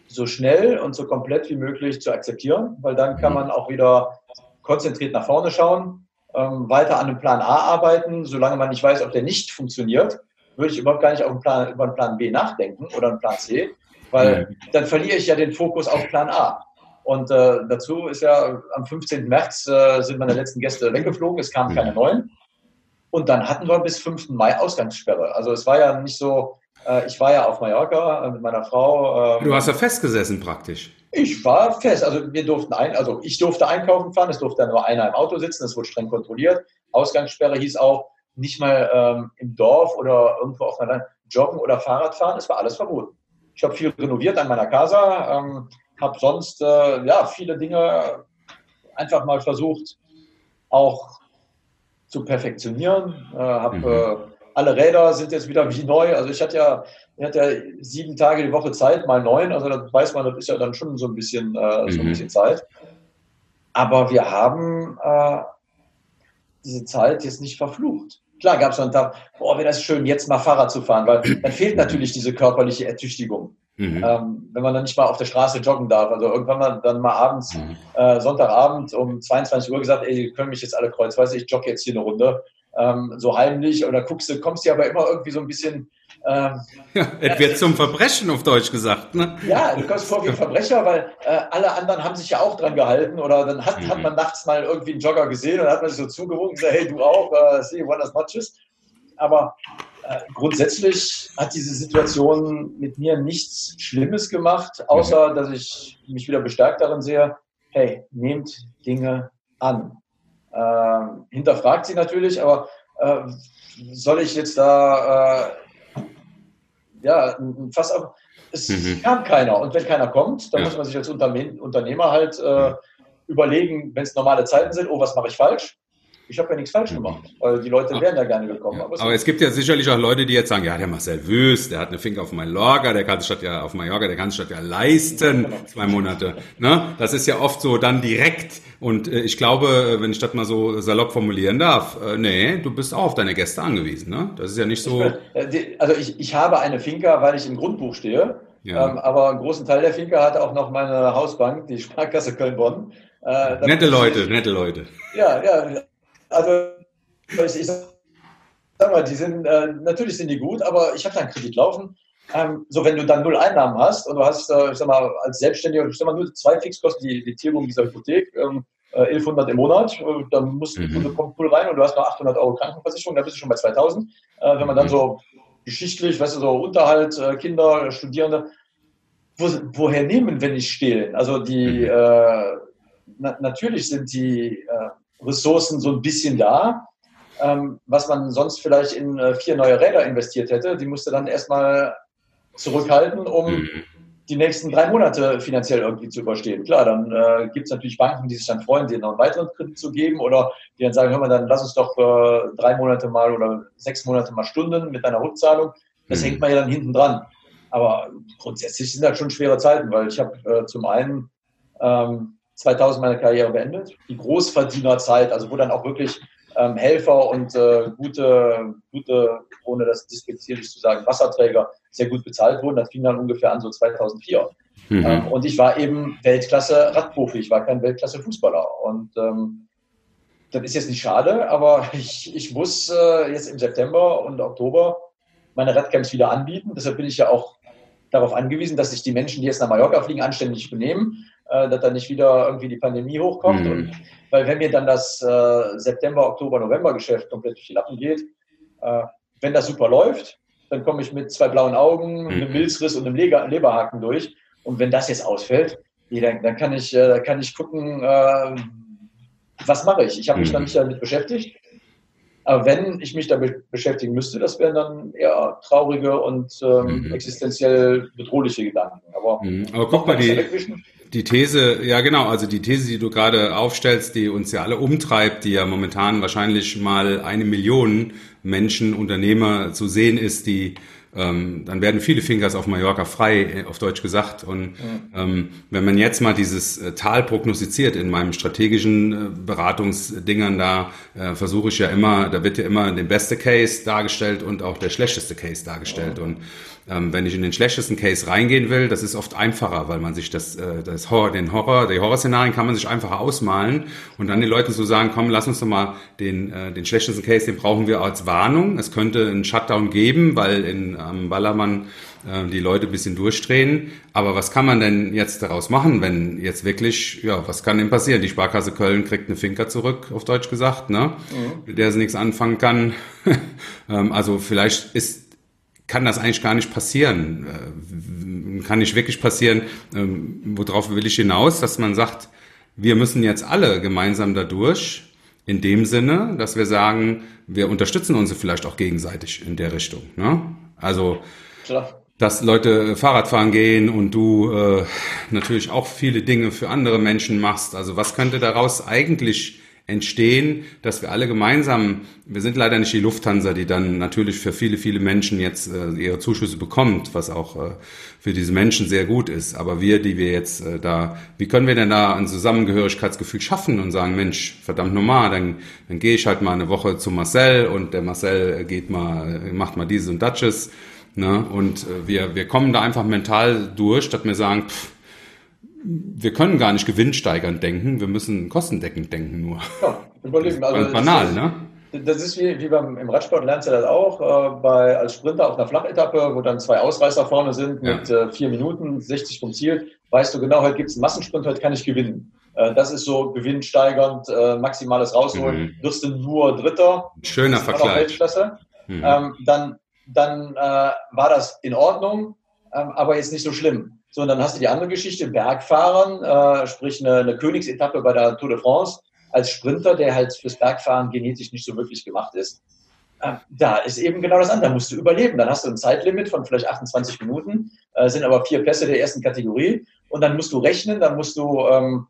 so schnell und so komplett wie möglich zu akzeptieren, weil dann kann man auch wieder konzentriert nach vorne schauen, ähm, weiter an einem Plan A arbeiten, solange man nicht weiß, ob der nicht funktioniert, würde ich überhaupt gar nicht auf einen Plan, über einen Plan B nachdenken oder einen Plan C, weil dann verliere ich ja den Fokus auf Plan A. Und äh, dazu ist ja am 15. März äh, sind meine letzten Gäste weggeflogen, es kamen keine neuen. Und dann hatten wir bis 5. Mai Ausgangssperre. Also es war ja nicht so, äh, ich war ja auf Mallorca äh, mit meiner Frau. Ähm, du hast ja festgesessen praktisch. Ich war fest. Also wir durften ein, also ich durfte einkaufen fahren, es durfte nur einer im Auto sitzen, es wurde streng kontrolliert. Ausgangssperre hieß auch nicht mal ähm, im Dorf oder irgendwo auf einer Land joggen oder Fahrrad fahren, es war alles verboten. Ich habe viel renoviert an meiner Casa, ähm, habe sonst äh, ja viele Dinge einfach mal versucht auch zu perfektionieren. Äh, habe mhm. äh, alle Räder sind jetzt wieder wie neu. Also ich hatte ja, ich hatte ja sieben Tage die Woche Zeit, mal neun. Also da weiß man, das ist ja dann schon so ein bisschen, äh, mhm. so ein bisschen Zeit. Aber wir haben äh, diese Zeit jetzt nicht verflucht. Klar gab es einen Tag, boah, wäre das schön, jetzt mal Fahrrad zu fahren, weil dann fehlt natürlich diese körperliche Ertüchtigung. Mhm. Ähm, wenn man dann nicht mal auf der Straße joggen darf. Also irgendwann mal dann mal abends, mhm. äh, Sonntagabend um 22 Uhr gesagt, ey, können mich jetzt alle kreuzweise, ich jogge jetzt hier eine Runde. Ähm, so heimlich oder guckst du, kommst du aber immer irgendwie so ein bisschen. Ähm, ja, es wird zum Verbrechen auf Deutsch gesagt, ne? Ja, du kommst vor wie ein Verbrecher, weil äh, alle anderen haben sich ja auch dran gehalten oder dann hat, mhm. hat man nachts mal irgendwie einen Jogger gesehen und hat man sich so zugewunken und gesagt, hey, du auch, uh, see one as much Aber äh, grundsätzlich hat diese Situation mit mir nichts Schlimmes gemacht, außer dass ich mich wieder bestärkt darin sehe, hey, nehmt Dinge an. Ähm, hinterfragt sie natürlich, aber äh, soll ich jetzt da, äh, ja, fast auf, es mhm. kam keiner. Und wenn keiner kommt, dann ja. muss man sich als Unternehmer halt äh, überlegen, wenn es normale Zeiten sind, oh, was mache ich falsch? Ich habe ja nichts falsch gemacht, weil die Leute wären ja gerne gekommen. Aber, aber, es gibt ja sicherlich auch Leute, die jetzt sagen, ja, der Marcel Wüst, der hat eine Finke auf Mallorca, der kann sich das ja auf Mallorca, der kann sich das ja leisten, genau. zwei Monate. Ne? Das ist ja oft so dann direkt. Und äh, ich glaube, wenn ich das mal so salopp formulieren darf, äh, nee, du bist auch auf deine Gäste angewiesen. Ne? Das ist ja nicht so. Äh, also ich, ich habe eine Finca, weil ich im Grundbuch stehe. Ja. Ähm, aber einen großen Teil der Finca hat auch noch meine Hausbank, die Sparkasse Köln-Bonn. Äh, nette Leute, ich, nette Leute. Ja, ja, also ich, sag mal, die sind, äh, natürlich sind die gut, aber ich habe da einen Kredit laufen. Ähm, so, wenn du dann null Einnahmen hast und du hast, äh, ich sag mal, als Selbstständiger, ich sag mal, nur zwei Fixkosten, die, die Tilgung dieser Hypothek, ähm, äh, 1100 im Monat, äh, dann musst du, mhm. kommt Pool rein und du hast noch 800 Euro Krankenversicherung, dann bist du schon bei 2000. Äh, wenn man dann mhm. so geschichtlich, weißt du, so Unterhalt, äh, Kinder, Studierende, wo, woher nehmen, wenn nicht stehlen? Also die, mhm. äh, na, natürlich sind die äh, Ressourcen so ein bisschen da, ähm, was man sonst vielleicht in äh, vier neue Räder investiert hätte. Die musste dann erstmal zurückhalten, um mhm. die nächsten drei Monate finanziell irgendwie zu überstehen. Klar, dann äh, gibt es natürlich Banken, die sich dann freuen, dir noch einen weiteren Kredit zu geben oder die dann sagen, hör mal, dann lass uns doch äh, drei Monate mal oder sechs Monate mal Stunden mit deiner Rückzahlung. Das mhm. hängt man ja dann hinten dran. Aber grundsätzlich sind das schon schwere Zeiten, weil ich habe äh, zum einen ähm, 2000 meine Karriere beendet. Die Großverdienerzeit, also wo dann auch wirklich ähm, Helfer und äh, gute, gute, ohne das despektierlich zu sagen, Wasserträger sehr gut bezahlt wurden. Das fing dann ungefähr an so 2004. Mhm. Ähm, und ich war eben Weltklasse Radprofi, ich war kein Weltklasse Fußballer. Und ähm, das ist jetzt nicht schade, aber ich, ich muss äh, jetzt im September und Oktober meine Radcamps wieder anbieten. Deshalb bin ich ja auch darauf angewiesen, dass sich die Menschen, die jetzt nach Mallorca fliegen, anständig benehmen äh, dass da nicht wieder irgendwie die Pandemie hochkommt. Mhm. Und, weil wenn mir dann das äh, September, Oktober, November Geschäft komplett durch die Lappen geht, äh, wenn das super läuft, dann komme ich mit zwei blauen Augen, mhm. einem Milzriss und einem Leber Leberhaken durch. Und wenn das jetzt ausfällt, dann, dann kann ich, äh, kann ich gucken, äh, was mache ich? Ich habe mich mhm. dann nicht damit beschäftigt. Aber wenn ich mich damit beschäftigen müsste, das wären dann eher traurige und ähm, mhm. existenziell bedrohliche Gedanken. Aber, mhm. Aber guck mal, die, die These, ja genau, also die These, die du gerade aufstellst, die uns ja alle umtreibt, die ja momentan wahrscheinlich mal eine Million Menschen, Unternehmer zu sehen ist, die ähm, dann werden viele Fingers auf Mallorca frei, äh, auf Deutsch gesagt. Und ähm, wenn man jetzt mal dieses äh, Tal prognostiziert in meinem strategischen äh, Beratungsdingern, da äh, versuche ich ja immer, da wird ja immer der beste Case dargestellt und auch der schlechteste Case dargestellt. Und ähm, wenn ich in den schlechtesten Case reingehen will, das ist oft einfacher, weil man sich das, äh, das Horror, den Horror, die Horrorszenarien kann man sich einfach ausmalen und dann den Leuten so sagen, komm, lass uns doch mal den, äh, den schlechtesten Case, den brauchen wir als Warnung. Es könnte einen Shutdown geben, weil in ähm, Ballermann äh, die Leute ein bisschen durchdrehen. Aber was kann man denn jetzt daraus machen, wenn jetzt wirklich, ja, was kann denn passieren? Die Sparkasse Köln kriegt eine Finker zurück, auf Deutsch gesagt, ne? Mhm. Mit der sie nichts anfangen kann. ähm, also vielleicht ist kann das eigentlich gar nicht passieren. Äh, kann nicht wirklich passieren. Ähm, worauf will ich hinaus, dass man sagt, wir müssen jetzt alle gemeinsam dadurch, in dem Sinne, dass wir sagen, wir unterstützen uns vielleicht auch gegenseitig in der Richtung. Ne? Also, Klar. dass Leute Fahrrad fahren gehen und du äh, natürlich auch viele Dinge für andere Menschen machst. Also was könnte daraus eigentlich entstehen, dass wir alle gemeinsam, wir sind leider nicht die Lufthansa, die dann natürlich für viele, viele Menschen jetzt äh, ihre Zuschüsse bekommt, was auch äh, für diese Menschen sehr gut ist. Aber wir, die wir jetzt äh, da, wie können wir denn da ein Zusammengehörigkeitsgefühl schaffen und sagen, Mensch, verdammt normal, dann, dann gehe ich halt mal eine Woche zu Marcel und der Marcel geht mal, macht mal dieses und das. Ne? Und äh, wir, wir kommen da einfach mental durch, statt mir sagen, pff, wir können gar nicht gewinnsteigernd denken, wir müssen kostendeckend denken nur. Ja, überlegen. Also Ganz banal, ne? Das ist wie, wie beim, im Radsport lernst du das auch, äh, bei, als Sprinter auf einer Flachetappe, wo dann zwei Ausreißer vorne sind ja. mit äh, vier Minuten, 60 vom Ziel, weißt du genau, heute gibt es einen Massensprint, heute kann ich gewinnen. Äh, das ist so gewinnsteigernd, äh, maximales rausholen, mhm. wirst du nur Dritter. Schöner Vergleich. Mhm. Ähm, dann dann äh, war das in Ordnung, ähm, aber jetzt nicht so schlimm. So, und dann hast du die andere Geschichte, Bergfahren, äh, sprich eine, eine Königsetappe bei der Tour de France als Sprinter, der halt fürs Bergfahren genetisch nicht so wirklich gemacht ist. Äh, da ist eben genau das andere. Da musst du überleben. Dann hast du ein Zeitlimit von vielleicht 28 Minuten, äh, sind aber vier Pässe der ersten Kategorie. Und dann musst du rechnen, dann musst du ähm,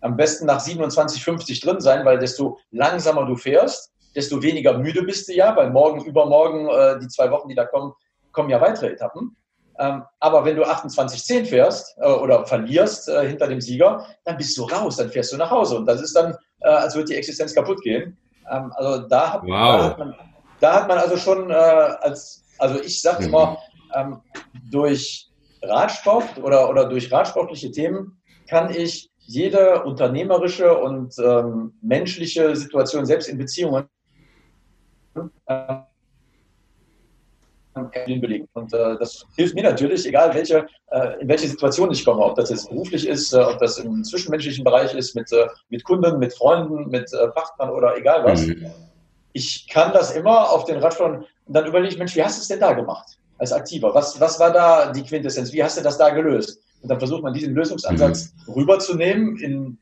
am besten nach 27,50 drin sein, weil desto langsamer du fährst, desto weniger müde bist du ja, weil morgen, übermorgen, äh, die zwei Wochen, die da kommen, kommen ja weitere Etappen. Ähm, aber wenn du 28-10 fährst äh, oder verlierst äh, hinter dem Sieger, dann bist du raus, dann fährst du nach Hause. Und das ist dann, äh, als würde die Existenz kaputt gehen. Ähm, also da hat, wow. da hat, man, da hat man also schon als, also ich sage mhm. immer, ähm, durch Radsport oder, oder durch radsportliche Themen kann ich jede unternehmerische und ähm, menschliche Situation, selbst in Beziehungen, äh, belegen. Und äh, das hilft mir natürlich, egal welche, äh, in welche Situation ich komme, ob das jetzt beruflich ist, äh, ob das im zwischenmenschlichen Bereich ist, mit, äh, mit Kunden, mit Freunden, mit äh, Partnern oder egal was. Mhm. Ich kann das immer auf den Radfahren und dann überlege ich, Mensch, wie hast du es denn da gemacht als Aktiver? Was, was war da die Quintessenz? Wie hast du das da gelöst? Und dann versucht man diesen Lösungsansatz mhm. rüberzunehmen in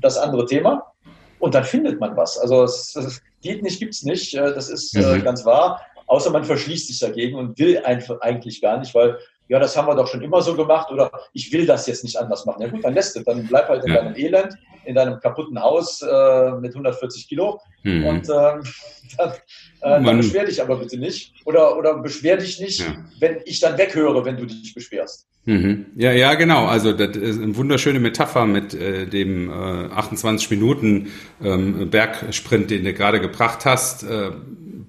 das andere Thema und dann findet man was. Also es, geht nicht, gibt es nicht. Äh, das ist äh, mhm. ganz wahr außer man verschließt sich dagegen und will einfach eigentlich gar nicht, weil ja, das haben wir doch schon immer so gemacht oder ich will das jetzt nicht anders machen. Ja gut, dann lässt es, dann bleib halt in ja. deinem Elend, in deinem kaputten Haus äh, mit 140 Kilo mhm. und äh, dann, äh, dann beschwer dich aber bitte nicht oder, oder beschwer dich nicht, ja. wenn ich dann weghöre, wenn du dich beschwerst. Mhm. Ja, ja, genau. Also das ist eine wunderschöne Metapher mit äh, dem äh, 28 Minuten ähm, Bergsprint, den du gerade gebracht hast.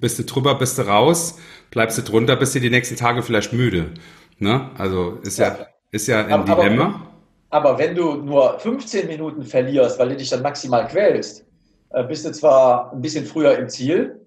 Bist du drüber, bist du raus, bleibst du drunter, bist du die nächsten Tage vielleicht müde. Ne? Also ist ja, ja ist ja ein aber, Dilemma. Aber, aber wenn du nur 15 Minuten verlierst, weil du dich dann maximal quälst, äh, bist du zwar ein bisschen früher im Ziel,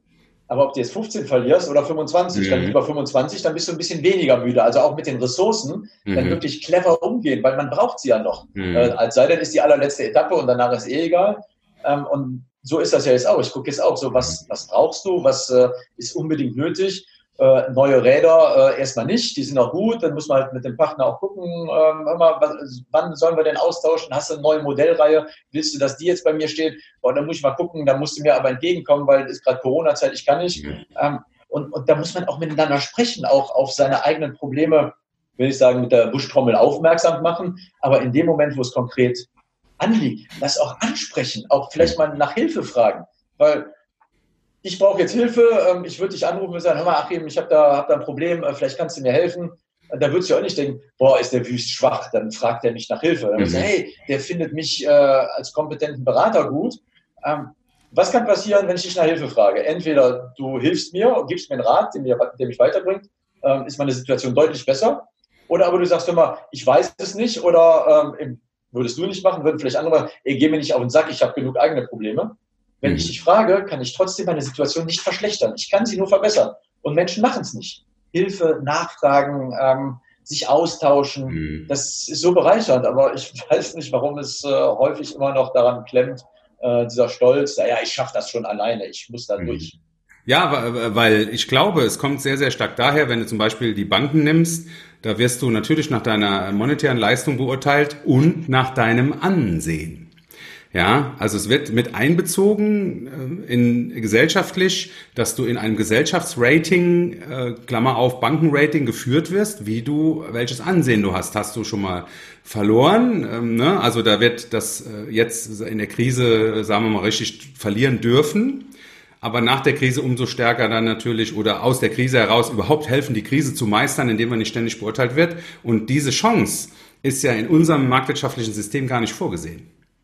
aber ob du jetzt 15 verlierst oder 25, mhm. dann lieber 25, dann bist du ein bisschen weniger müde. Also auch mit den Ressourcen mhm. dann wirklich clever umgehen, weil man braucht sie ja noch. Mhm. Äh, als sei denn, ist die allerletzte Etappe und danach ist eh egal. Ähm, und so ist das ja jetzt auch. Ich gucke jetzt auch so, was, was brauchst du, was äh, ist unbedingt nötig. Äh, neue Räder äh, erstmal nicht, die sind auch gut, dann muss man halt mit dem Partner auch gucken, ähm, mal, was, wann sollen wir denn austauschen, hast du eine neue Modellreihe, willst du, dass die jetzt bei mir steht, Boah, dann muss ich mal gucken, da musst du mir aber entgegenkommen, weil es ist gerade Corona-Zeit, ich kann nicht. Mhm. Ähm, und, und da muss man auch miteinander sprechen, auch auf seine eigenen Probleme, will ich sagen, mit der Buschtrommel aufmerksam machen, aber in dem Moment, wo es konkret anliegt, das auch ansprechen, auch vielleicht mal nach Hilfe fragen, weil ich brauche jetzt Hilfe, ähm, ich würde dich anrufen und sagen, hör mal, Achim, ich habe da, hab da ein Problem, äh, vielleicht kannst du mir helfen. Da würdest du auch nicht denken, boah, ist der wüst schwach, dann fragt er mich nach Hilfe. Dann mhm. sagen, hey, der findet mich äh, als kompetenten Berater gut. Ähm, was kann passieren, wenn ich dich nach Hilfe frage? Entweder du hilfst mir und gibst mir einen Rat, der, mir, der mich weiterbringt, ähm, ist meine Situation deutlich besser. Oder aber du sagst immer, ich weiß es nicht oder ähm, würdest du nicht machen, würden vielleicht andere, ey, geh mir nicht auf den Sack, ich habe genug eigene Probleme. Wenn mhm. ich dich frage, kann ich trotzdem meine Situation nicht verschlechtern. Ich kann sie nur verbessern. Und Menschen machen es nicht. Hilfe, Nachfragen, ähm, sich austauschen, mhm. das ist so bereichernd. Aber ich weiß nicht, warum es äh, häufig immer noch daran klemmt, äh, dieser Stolz, naja, ich schaffe das schon alleine, ich muss da mhm. durch. Ja, weil ich glaube, es kommt sehr, sehr stark daher, wenn du zum Beispiel die Banken nimmst, da wirst du natürlich nach deiner monetären Leistung beurteilt und nach deinem Ansehen. Ja, also es wird mit einbezogen äh, in gesellschaftlich, dass du in einem Gesellschaftsrating, äh, Klammer auf, Bankenrating geführt wirst, wie du, welches Ansehen du hast. Hast du schon mal verloren? Ähm, ne? Also da wird das äh, jetzt in der Krise, sagen wir mal, richtig verlieren dürfen. Aber nach der Krise umso stärker dann natürlich oder aus der Krise heraus überhaupt helfen, die Krise zu meistern, indem man nicht ständig beurteilt wird. Und diese Chance ist ja in unserem marktwirtschaftlichen System gar nicht vorgesehen.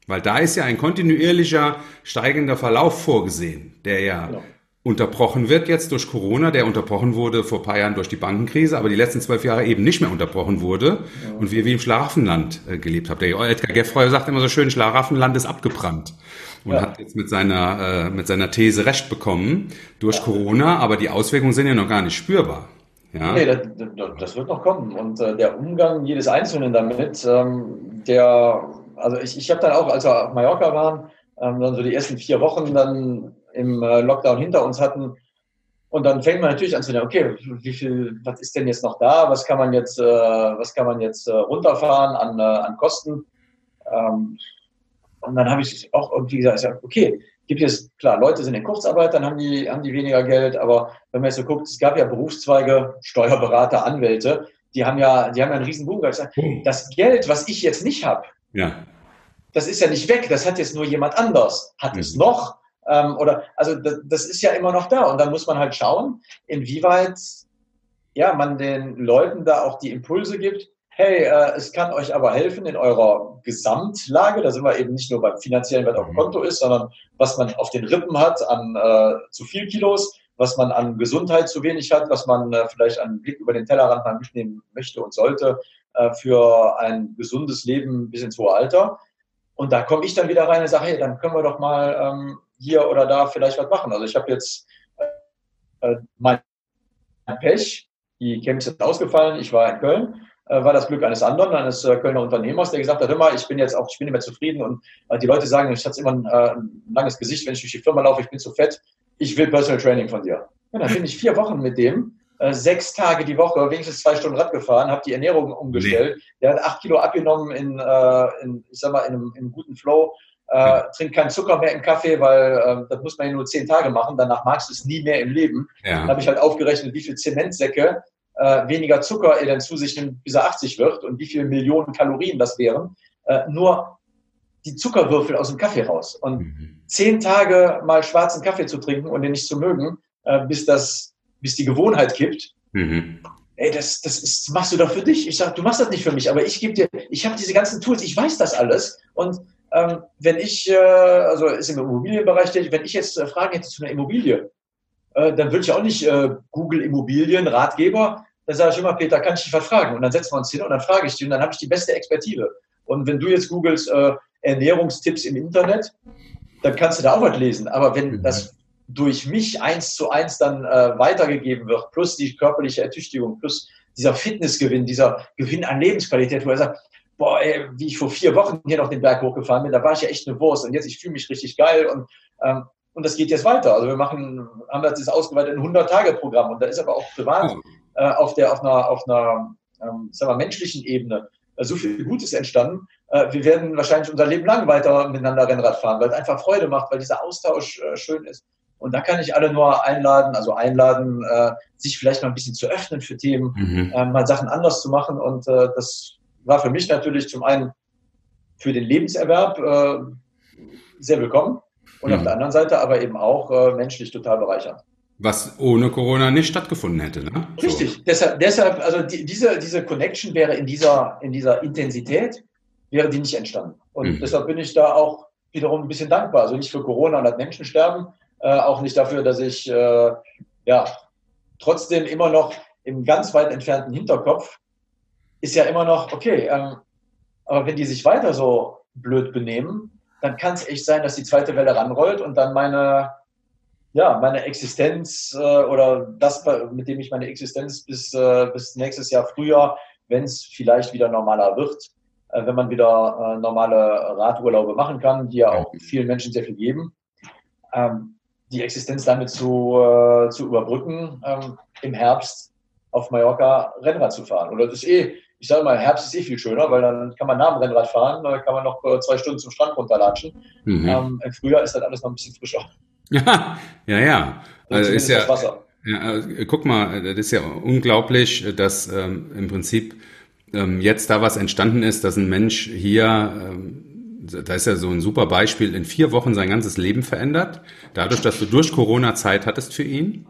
Weil da ist ja ein kontinuierlicher steigender Verlauf vorgesehen, der ja genau. unterbrochen wird jetzt durch Corona, der unterbrochen wurde vor ein paar Jahren durch die Bankenkrise, aber die letzten zwölf Jahre eben nicht mehr unterbrochen wurde ja. und wir wie im Schlaraffenland äh, gelebt haben. Der Edgar Geffroy sagt immer so schön, Schlaraffenland ist abgebrannt und ja. hat jetzt mit seiner, äh, mit seiner These recht bekommen durch ja. Corona, aber die Auswirkungen sind ja noch gar nicht spürbar. Ja. Nee, das, das wird noch kommen. Und äh, der Umgang jedes Einzelnen damit, ähm, der also ich, ich habe dann auch, als wir auf Mallorca waren, ähm, dann so die ersten vier Wochen dann im äh, Lockdown hinter uns hatten. Und dann fängt man natürlich an zu denken, okay, wie viel, was ist denn jetzt noch da? Was kann man jetzt, äh, was kann man jetzt äh, runterfahren an, äh, an Kosten? Ähm, und dann habe ich auch irgendwie gesagt, okay, gibt es, klar, Leute sind in Kurzarbeit, dann haben die, haben die weniger Geld, aber wenn man jetzt so guckt, es gab ja Berufszweige, Steuerberater, Anwälte, die haben ja, die haben ja einen riesen Boom gesagt, hm. das Geld, was ich jetzt nicht habe, ja. Das ist ja nicht weg, das hat jetzt nur jemand anders. Hat mhm. es noch? Ähm, oder also das, das, ist ja immer noch da. Und dann muss man halt schauen, inwieweit ja, man den Leuten da auch die Impulse gibt, hey, äh, es kann euch aber helfen in eurer Gesamtlage. Da sind wir eben nicht nur beim finanziellen, was auf dem mhm. Konto ist, sondern was man auf den Rippen hat an äh, zu viel Kilos, was man an Gesundheit zu wenig hat, was man äh, vielleicht einen Blick über den Tellerrand mal mitnehmen möchte und sollte äh, für ein gesundes Leben bis ins hohe Alter. Und da komme ich dann wieder rein und sage, hey, dann können wir doch mal ähm, hier oder da vielleicht was machen. Also ich habe jetzt äh, mein Pech, die Camps sind ausgefallen, ich war in Köln, äh, war das Glück eines anderen, eines äh, Kölner Unternehmers, der gesagt hat, hör mal, ich bin jetzt auch, ich bin nicht mehr zufrieden und äh, die Leute sagen, ich hatte immer ein, äh, ein, langes Gesicht, wenn ich durch die Firma laufe, ich bin zu fett, ich will Personal Training von dir. Ja, dann bin ich vier Wochen mit dem äh, sechs Tage die Woche, wenigstens zwei Stunden Rad gefahren, habe die Ernährung umgestellt. Nee. Der hat acht Kilo abgenommen in, äh, in ich sag mal, in einem, in einem guten Flow. Äh, trinkt keinen Zucker mehr im Kaffee, weil äh, das muss man ja nur zehn Tage machen. Danach magst du es nie mehr im Leben. Ja. Dann habe ich halt aufgerechnet, wie viel Zementsäcke äh, weniger Zucker er dann zu sich nimmt, bis er 80 wird und wie viele Millionen Kalorien das wären. Äh, nur die Zuckerwürfel aus dem Kaffee raus. Und mhm. zehn Tage mal schwarzen Kaffee zu trinken und den nicht zu mögen, äh, bis das bis die Gewohnheit kippt. Mhm. Ey, das, das, ist, machst du doch für dich. Ich sage, du machst das nicht für mich, aber ich gebe dir, ich habe diese ganzen Tools, ich weiß das alles. Und ähm, wenn ich, äh, also ist im Immobilienbereich tätig, wenn ich jetzt äh, Fragen hätte zu einer Immobilie, äh, dann würde ich auch nicht äh, Google Immobilien, Ratgeber, dann sage ich immer, Peter, kann ich dich was fragen? Und dann setzen wir uns hin und dann frage ich dich und dann habe ich die beste Expertise. Und wenn du jetzt googelst äh, Ernährungstipps im Internet, dann kannst du da auch was lesen. Aber wenn mhm. das durch mich eins zu eins dann äh, weitergegeben wird, plus die körperliche Ertüchtigung, plus dieser Fitnessgewinn, dieser Gewinn an Lebensqualität, wo er sagt, boah, ey, wie ich vor vier Wochen hier noch den Berg hochgefahren bin, da war ich ja echt eine Wurst und jetzt ich fühle mich richtig geil und ähm, und das geht jetzt weiter. Also wir machen, haben das jetzt ausgeweitet in 100-Tage-Programm und da ist aber auch privat äh, auf der auf einer auf einer ähm, sagen wir, menschlichen Ebene äh, so viel Gutes entstanden. Äh, wir werden wahrscheinlich unser Leben lang weiter miteinander Rennrad fahren, weil es einfach Freude macht, weil dieser Austausch äh, schön ist. Und da kann ich alle nur einladen, also einladen, äh, sich vielleicht mal ein bisschen zu öffnen für Themen, mhm. äh, mal Sachen anders zu machen. Und äh, das war für mich natürlich zum einen für den Lebenserwerb äh, sehr willkommen und mhm. auf der anderen Seite aber eben auch äh, menschlich total bereichernd. Was ohne Corona nicht stattgefunden hätte, ne? Richtig. So. Deshalb, deshalb, also die, diese, diese Connection wäre in dieser, in dieser Intensität, wäre die nicht entstanden. Und mhm. deshalb bin ich da auch wiederum ein bisschen dankbar. Also nicht für Corona und das Menschensterben, äh, auch nicht dafür, dass ich äh, ja trotzdem immer noch im ganz weit entfernten Hinterkopf ist ja immer noch, okay, ähm, aber wenn die sich weiter so blöd benehmen, dann kann es echt sein, dass die zweite Welle ranrollt und dann meine, ja, meine Existenz äh, oder das, mit dem ich meine Existenz bis, äh, bis nächstes Jahr früher, wenn es vielleicht wieder normaler wird, äh, wenn man wieder äh, normale Radurlaube machen kann, die ja auch vielen Menschen sehr viel geben, ähm, die Existenz damit zu, äh, zu überbrücken, ähm, im Herbst auf Mallorca Rennrad zu fahren. Oder das ist eh ich sage mal, Herbst ist eh viel schöner, weil dann kann man nach dem Rennrad fahren, dann kann man noch äh, zwei Stunden zum Strand runterlatschen. Mhm. Ähm, Im Frühjahr ist das alles noch ein bisschen frischer. Ja, ja, ja. Also ist ja, ja, äh, guck mal, das ist ja unglaublich, dass ähm, im Prinzip ähm, jetzt da was entstanden ist, dass ein Mensch hier, ähm, da ist ja so ein super Beispiel, in vier Wochen sein ganzes Leben verändert, dadurch, dass du durch Corona Zeit hattest für ihn.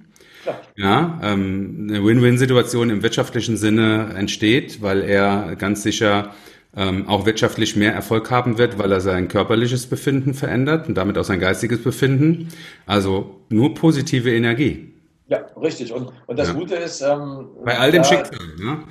Ja, ähm, eine Win-Win-Situation im wirtschaftlichen Sinne entsteht, weil er ganz sicher ähm, auch wirtschaftlich mehr Erfolg haben wird, weil er sein körperliches Befinden verändert und damit auch sein geistiges Befinden. Also nur positive Energie. Ja, richtig. Und, und das ja. Gute ist. Ähm, Bei all dem Schicksal, ne?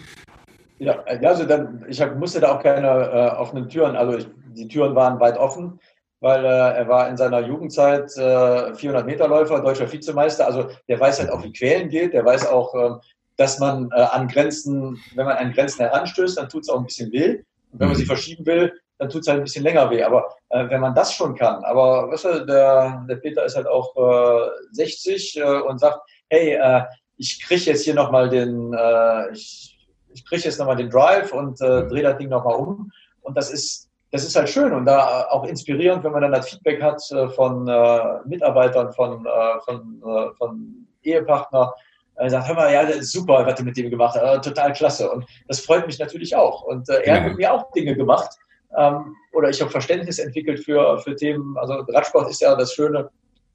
Ja, also dann, ich hab, musste da auch keine äh, offenen Türen, also ich, die Türen waren weit offen, weil äh, er war in seiner Jugendzeit äh, 400 Meter Läufer, deutscher Vizemeister, also der weiß halt auch, wie Quälen geht, der weiß auch, äh, dass man äh, an Grenzen, wenn man an Grenzen heranstößt, dann tut es auch ein bisschen weh. Und wenn man sie mhm. verschieben will, dann tut es halt ein bisschen länger weh. Aber äh, wenn man das schon kann, aber weißt du, der, der Peter ist halt auch äh, 60 äh, und sagt, hey, äh, ich kriege jetzt hier nochmal den, äh, ich, ich kriege jetzt nochmal den Drive und äh, drehe das Ding nochmal um. Und das ist, das ist halt schön und da auch inspirierend, wenn man dann das Feedback hat äh, von äh, Mitarbeitern, von, äh, von, äh, von Ehepartner. Er sagt, hör mal, ja, das ist super, was du mit dem gemacht hast, äh, total klasse. Und das freut mich natürlich auch. Und äh, er ja. hat mit mir auch Dinge gemacht. Ähm, oder ich habe Verständnis entwickelt für, für Themen. Also Radsport ist ja das Schöne,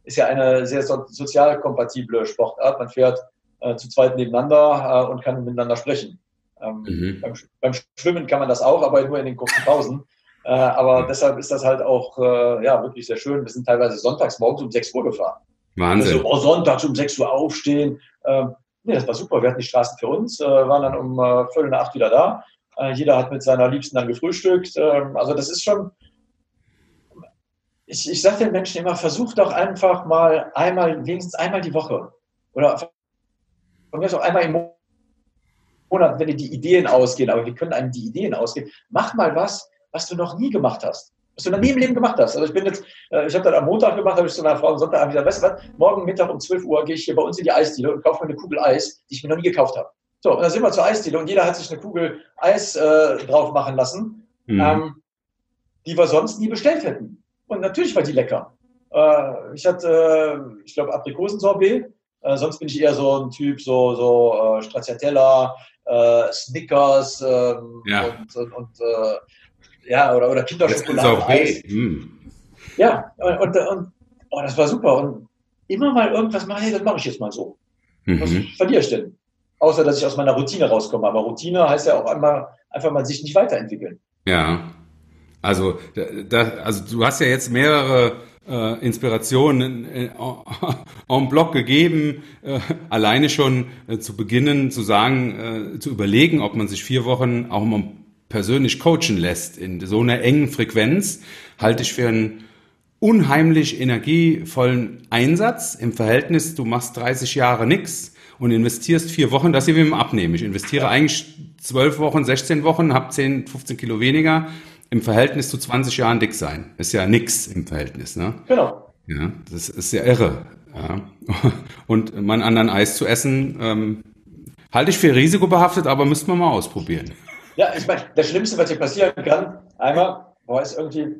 ist ja eine sehr so, sozial kompatible Sportart. Man fährt äh, zu zweit nebeneinander äh, und kann miteinander sprechen. Ähm, mhm. beim, beim, Schwimmen kann man das auch, aber nur in den kurzen Pausen. Äh, aber mhm. deshalb ist das halt auch äh, ja, wirklich sehr schön. Wir sind teilweise sonntags morgens um 6 Uhr gefahren. Wahnsinn. Also oh, sonntags um 6 Uhr aufstehen. Ähm, nee, das war super. Wir hatten die Straßen für uns, äh, waren dann um äh, Viertel nach acht wieder da. Äh, jeder hat mit seiner Liebsten dann gefrühstückt. Ähm, also das ist schon, ich, ich sage den Menschen immer, versuch doch einfach mal einmal, wenigstens einmal die Woche oder von mir auch einmal im Monat, wenn dir die Ideen ausgehen, aber wir können einem die Ideen ausgehen. Mach mal was, was du noch nie gemacht hast. Was du noch nie im Leben gemacht hast. Also ich bin jetzt, äh, ich habe das am Montag gemacht, habe ich zu meiner Frau am Sonntag gesagt, weißt du was, morgen Mittag um 12 Uhr gehe ich hier bei uns in die Eisdiele und kaufe mir eine Kugel Eis, die ich mir noch nie gekauft habe. So, und dann sind wir zur Eisdiele und jeder hat sich eine Kugel Eis äh, drauf machen lassen, mhm. ähm, die wir sonst nie bestellt hätten. Und natürlich war die lecker. Äh, ich hatte, äh, ich glaube, Aprikosensorbet. Äh, sonst bin ich eher so ein Typ, so, so äh, Stracciatella, äh, Snickers ähm, ja. und, und, und äh, ja, oder, oder Kinderschokolade. Hm. Ja, und, und, und oh, das war super. Und immer mal irgendwas machen, hey, das mache ich jetzt mal so. Mhm. Was verliere ich denn? Außer, dass ich aus meiner Routine rauskomme. Aber Routine heißt ja auch einmal, einfach mal sich nicht weiterentwickeln. Ja. Also, da, also du hast ja jetzt mehrere äh, Inspirationen äh, en bloc gegeben, äh, alleine schon äh, zu beginnen, zu sagen, äh, zu überlegen, ob man sich vier Wochen auch mal persönlich coachen lässt in so einer engen Frequenz, halte ich für einen unheimlich energievollen Einsatz im Verhältnis, du machst 30 Jahre nix und investierst vier Wochen, das hier wie im Abnehmen. Ich investiere eigentlich zwölf Wochen, 16 Wochen, habe 10, 15 Kilo weniger im Verhältnis zu 20 Jahren dick sein. Ist ja nix im Verhältnis, ne? Genau. Ja, das ist ja irre. Ja. Und man anderen Eis zu essen, ähm, halte ich für risikobehaftet, aber müsste man mal ausprobieren. Ja, ich meine, das Schlimmste, was dir passieren kann, einmal, boah, ist irgendwie,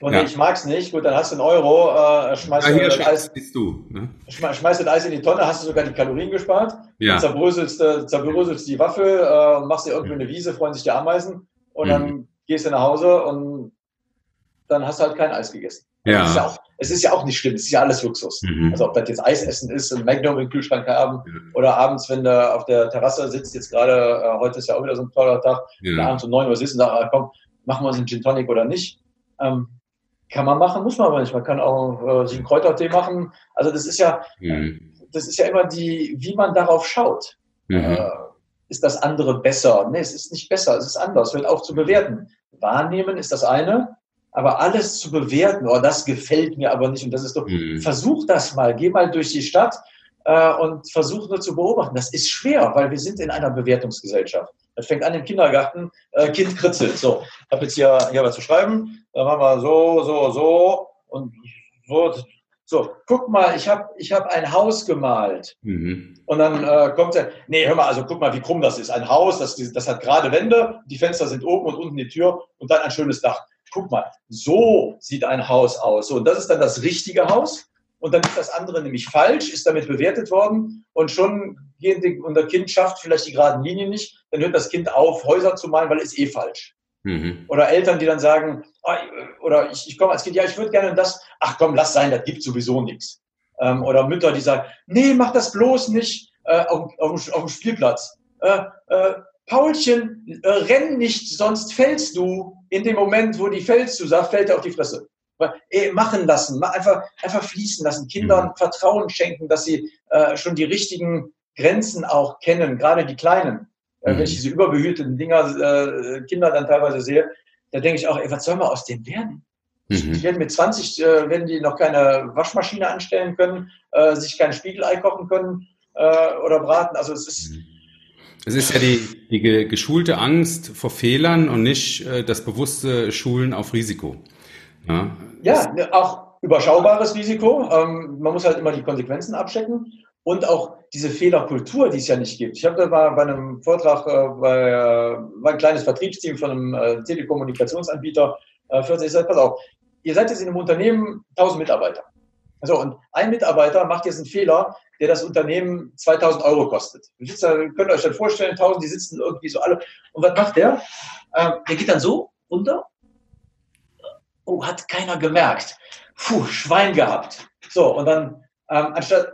und ja. ich mag's nicht, gut, dann hast du einen Euro, äh, schmeißt ja, das Eis, du, ne? schmeißt das Eis in die Tonne, hast du sogar die Kalorien gespart, ja. zerbröselst, äh, zerbröselst die Waffel, äh, machst dir irgendwie eine Wiese, freuen sich die Ameisen und mhm. dann gehst du nach Hause und dann hast du halt kein Eis gegessen. Ja. Es, ist ja auch, es ist ja auch nicht schlimm, es ist ja alles Luxus. Mhm. Also ob das jetzt Eisessen ist, ein Magnum im Kühlschrank haben mhm. oder abends, wenn du auf der Terrasse sitzt, jetzt gerade, äh, heute ist ja auch wieder so ein toller Tag, ja. abends um 9 Uhr sitzt und sagst, ah, komm, machen wir uns einen Gin Tonic oder nicht. Ähm, kann man machen, muss man aber nicht. Man kann auch äh, sich einen Kräutertee machen. Also das ist ja, mhm. das ist ja immer die, wie man darauf schaut. Mhm. Äh, ist das andere besser? Nee, es ist nicht besser, es ist anders, wird auch zu bewerten. Wahrnehmen ist das eine, aber alles zu bewerten, oh, das gefällt mir aber nicht und das ist doch, mhm. versuch das mal, geh mal durch die Stadt äh, und versuch nur zu beobachten. Das ist schwer, weil wir sind in einer Bewertungsgesellschaft. Das fängt an im Kindergarten, äh, Kind kritzelt. So, ich habe jetzt hier, hier was zu schreiben, dann machen wir so, so, so und so, So, guck mal, ich habe ich hab ein Haus gemalt. Mhm. Und dann äh, kommt er, nee, hör mal, also guck mal, wie krumm das ist. Ein Haus, das, das hat gerade Wände, die Fenster sind oben und unten die Tür und dann ein schönes Dach. Guck mal, so sieht ein Haus aus. So, und das ist dann das richtige Haus. Und dann ist das andere nämlich falsch, ist damit bewertet worden und schon gehen die, und das Kind schafft vielleicht die geraden Linien nicht, dann hört das Kind auf, Häuser zu malen, weil es eh falsch. Mhm. Oder Eltern, die dann sagen, ah, oder ich, ich komme als Kind, ja, ich würde gerne das, ach komm, lass sein, das gibt sowieso nichts. Ähm, oder Mütter, die sagen, nee, mach das bloß nicht äh, auf, auf, auf dem Spielplatz. Äh, äh, Paulchen, äh, renn nicht, sonst fällst du. In dem Moment, wo die fällst, du sagst, fällt er auf die Fresse. Äh, machen lassen, einfach, einfach fließen lassen, Kindern mhm. Vertrauen schenken, dass sie äh, schon die richtigen Grenzen auch kennen, gerade die Kleinen. Äh, wenn ich mhm. diese überbehüteten Dinger, äh, Kinder dann teilweise sehe, da denke ich auch, ey, was soll man aus denen werden? Mhm. Die werden mit 20, äh, werden die noch keine Waschmaschine anstellen können, äh, sich kein Spiegelei kochen können äh, oder braten. Also es ist. Mhm. Es ist ja die, die geschulte Angst vor Fehlern und nicht äh, das bewusste Schulen auf Risiko. Ja, ja ne, auch überschaubares Risiko. Ähm, man muss halt immer die Konsequenzen abchecken und auch diese Fehlerkultur, die es ja nicht gibt. Ich habe da mal bei einem Vortrag äh, bei, äh, war ein kleines Vertriebsteam von einem äh, Telekommunikationsanbieter äh, 40. Ich sage, pass auf, ihr seid jetzt in einem Unternehmen 1000 Mitarbeiter. Also, und ein Mitarbeiter macht jetzt einen Fehler, der das Unternehmen 2000 Euro kostet. Ihr könnt euch dann vorstellen, 1000, die sitzen irgendwie so alle. Und was macht der? Ähm, der geht dann so runter. Oh, hat keiner gemerkt. Puh, Schwein gehabt. So, und dann, ähm, anstatt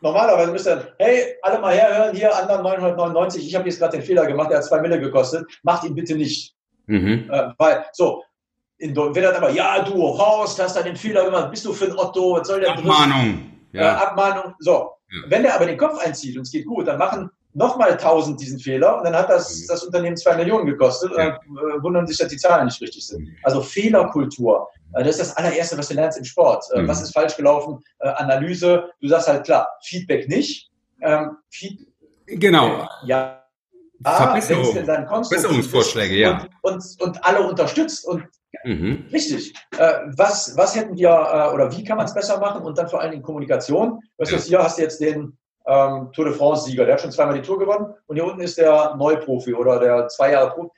normalerweise müsste er, hey, alle mal herhören, hier, anderen 999, ich habe jetzt gerade den Fehler gemacht, der hat zwei Mille gekostet, macht ihn bitte nicht. Mhm. Äh, weil, so, in, wenn er aber, ja, du Horst, hast da den Fehler gemacht, bist du für ein Otto, was soll der Abmahnung. Ja. Äh, Abmahnung, so. Ja. Wenn der aber den Kopf einzieht und es geht gut, dann machen nochmal 1000 diesen Fehler und dann hat das, mhm. das Unternehmen zwei Millionen gekostet und dann äh, wundern sich, dass die Zahlen nicht richtig sind. Mhm. Also Fehlerkultur, äh, das ist das allererste, was du lernst im Sport. Äh, mhm. Was ist falsch gelaufen? Analyse, du sagst halt klar, Feedback nicht. Ähm, Feed genau. Ja. Verbesserung, Verbesserungsvorschläge, ja. Und, und, und alle unterstützt und Mhm. Richtig. Äh, was, was hätten wir äh, oder wie kann man es besser machen und dann vor allen Dingen Kommunikation. Weißt du, ja. hier hast du jetzt den ähm, Tour de France-Sieger, der hat schon zweimal die Tour gewonnen und hier unten ist der Neuprofi oder der zwei Jahre Profi.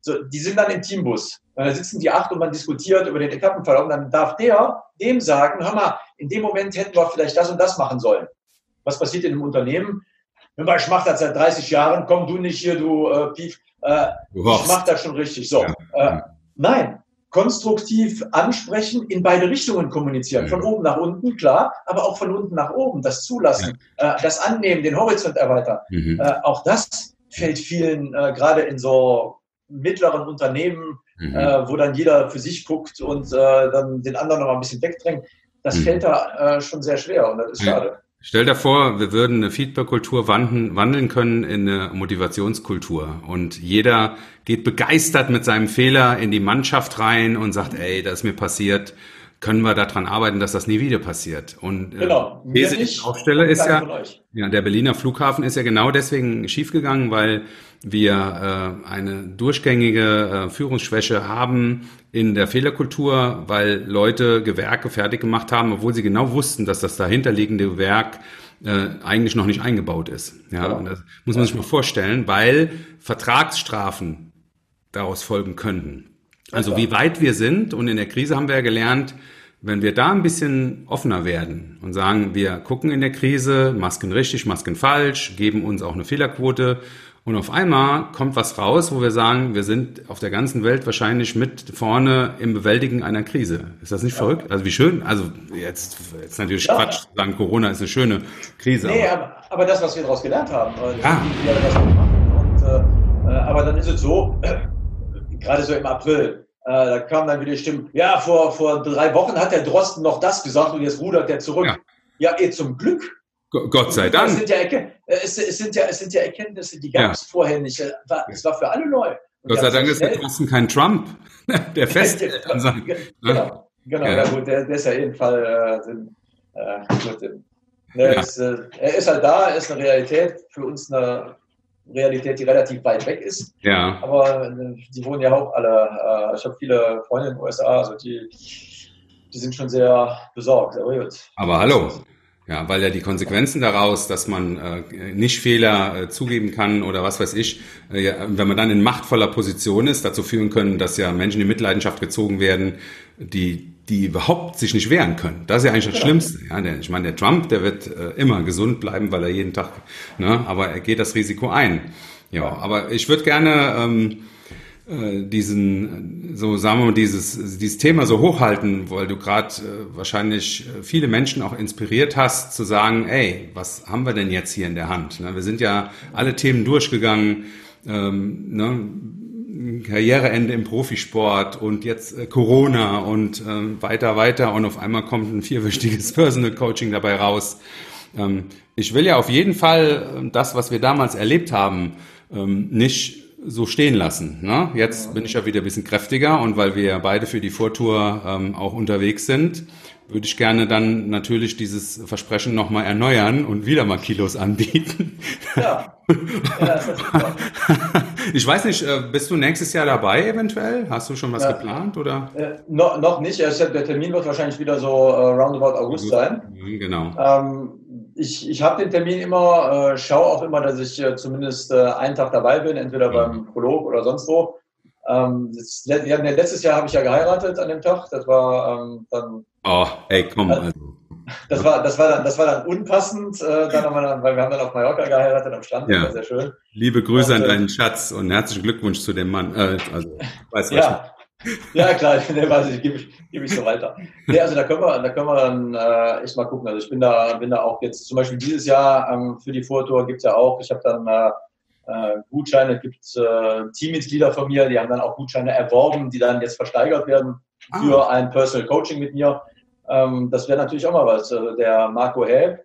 So, die sind dann im Teambus. Da sitzen die acht und man diskutiert über den Etappenverlauf und dann darf der dem sagen, hör mal, in dem Moment hätten wir vielleicht das und das machen sollen. Was passiert in einem Unternehmen? Hör mal, ich mache das seit 30 Jahren, komm du nicht hier, du äh, Pief. Äh, ich mache das schon richtig. So, ja. äh, nein, konstruktiv ansprechen, in beide Richtungen kommunizieren. Von oben nach unten, klar, aber auch von unten nach oben, das Zulassen, ja. äh, das Annehmen, den Horizont erweitern. Mhm. Äh, auch das fällt vielen, äh, gerade in so mittleren Unternehmen, mhm. Äh, wo dann jeder für sich guckt und äh, dann den anderen noch ein bisschen wegdrängt. Das mhm. fällt da äh, schon sehr schwer und das ist schade. Stell dir vor, wir würden eine Feedback-Kultur wandeln, wandeln können in eine Motivationskultur. Und jeder geht begeistert mit seinem Fehler in die Mannschaft rein und sagt, ey, das ist mir passiert. Können wir daran arbeiten, dass das nie wieder passiert? Und äh, genau. These, die ich aufstelle, ist ja, ja, der Berliner Flughafen ist ja genau deswegen schiefgegangen, weil wir äh, eine durchgängige äh, Führungsschwäche haben in der Fehlerkultur, weil Leute Gewerke fertig gemacht haben, obwohl sie genau wussten, dass das dahinterliegende Werk äh, eigentlich noch nicht eingebaut ist. Ja, ja. Und das muss man sich mal vorstellen, weil Vertragsstrafen daraus folgen könnten. Also wie weit wir sind und in der Krise haben wir ja gelernt, wenn wir da ein bisschen offener werden und sagen, wir gucken in der Krise, Masken richtig, Masken falsch, geben uns auch eine Fehlerquote und auf einmal kommt was raus, wo wir sagen, wir sind auf der ganzen Welt wahrscheinlich mit vorne im Bewältigen einer Krise. Ist das nicht ja. verrückt? Also wie schön, also jetzt, jetzt natürlich ja. Quatsch zu sagen, Corona ist eine schöne Krise. Nee, aber, aber das, was wir daraus gelernt haben, ja. wie wir das machen. Und, äh, äh, aber dann ist es so, gerade so im April, äh, da kam dann wieder Stimmen, ja, vor, vor drei Wochen hat der Drosten noch das gesagt und jetzt rudert der zurück. Ja, ja eh zum Glück Gott sei Dank. Es sind ja, äh, es, es sind ja, es sind ja Erkenntnisse, die gab es ja. vorher nicht. Es war für alle neu. Und Gott sei Dank ist der Drosten kein Trump, der fest an seinem, Genau, genau ja. gut, der, der ist ja jeden Fall äh, äh, gut, ne, ja. ist, äh, er ist halt da, er ist eine Realität, für uns eine Realität, die relativ weit weg ist. Ja. Aber äh, die wohnen ja auch alle, äh, ich habe viele Freunde in den USA, also die, die sind schon sehr besorgt. Aber, gut. aber hallo. Ja, weil ja die Konsequenzen daraus, dass man äh, nicht Fehler äh, zugeben kann oder was weiß ich, äh, wenn man dann in machtvoller Position ist, dazu führen können, dass ja Menschen in Mitleidenschaft gezogen werden, die die überhaupt sich nicht wehren können. Das ist ja eigentlich das ja. Schlimmste. Ja, der, ich meine, der Trump, der wird äh, immer gesund bleiben, weil er jeden Tag, ne, aber er geht das Risiko ein. Ja, ja. aber ich würde gerne ähm, äh, diesen, so sagen wir mal, dieses, dieses Thema so hochhalten, weil du gerade äh, wahrscheinlich äh, viele Menschen auch inspiriert hast, zu sagen, ey, was haben wir denn jetzt hier in der Hand? Ne? Wir sind ja alle Themen durchgegangen, ähm, ne? Karriereende im Profisport und jetzt äh, Corona und äh, weiter, weiter und auf einmal kommt ein vierwöchiges Personal Coaching dabei raus. Ähm, ich will ja auf jeden Fall das, was wir damals erlebt haben, ähm, nicht so stehen lassen. Ne? Jetzt bin ich ja wieder ein bisschen kräftiger und weil wir ja beide für die Vortour ähm, auch unterwegs sind, würde ich gerne dann natürlich dieses Versprechen nochmal erneuern und wieder mal Kilos anbieten. Ja. ja das ist ich weiß nicht, äh, bist du nächstes Jahr dabei eventuell? Hast du schon was ja. geplant oder? Äh, no, noch nicht. Der Termin wird wahrscheinlich wieder so äh, roundabout August sein. Genau. Ähm, ich, ich habe den Termin immer, äh, schaue auch immer, dass ich äh, zumindest äh, einen Tag dabei bin, entweder mhm. beim Prolog oder sonst wo. Ähm, das, ja, letztes Jahr habe ich ja geheiratet an dem Tag. Das war ähm, dann. Oh, ey, komm. Also. Das war, das war dann, das war dann unpassend, äh, dann dann, weil wir haben dann auf Mallorca geheiratet am Strand. Ja. Sehr schön. Liebe Grüße und, an deinen Schatz und herzlichen Glückwunsch zu dem Mann. Äh, also, weiß ja. Ja, klar, ne, weiß ich, gebe ich, gebe ich so weiter. Nee, also da können wir, da können wir dann äh, echt mal gucken. Also ich bin da, bin da auch jetzt zum Beispiel dieses Jahr ähm, für die Vortour gibt's ja auch, ich habe dann äh, äh, Gutscheine, gibt äh, Teammitglieder von mir, die haben dann auch Gutscheine erworben, die dann jetzt versteigert werden ah. für ein Personal Coaching mit mir. Ähm, das wäre natürlich auch mal was. Also der Marco Häb,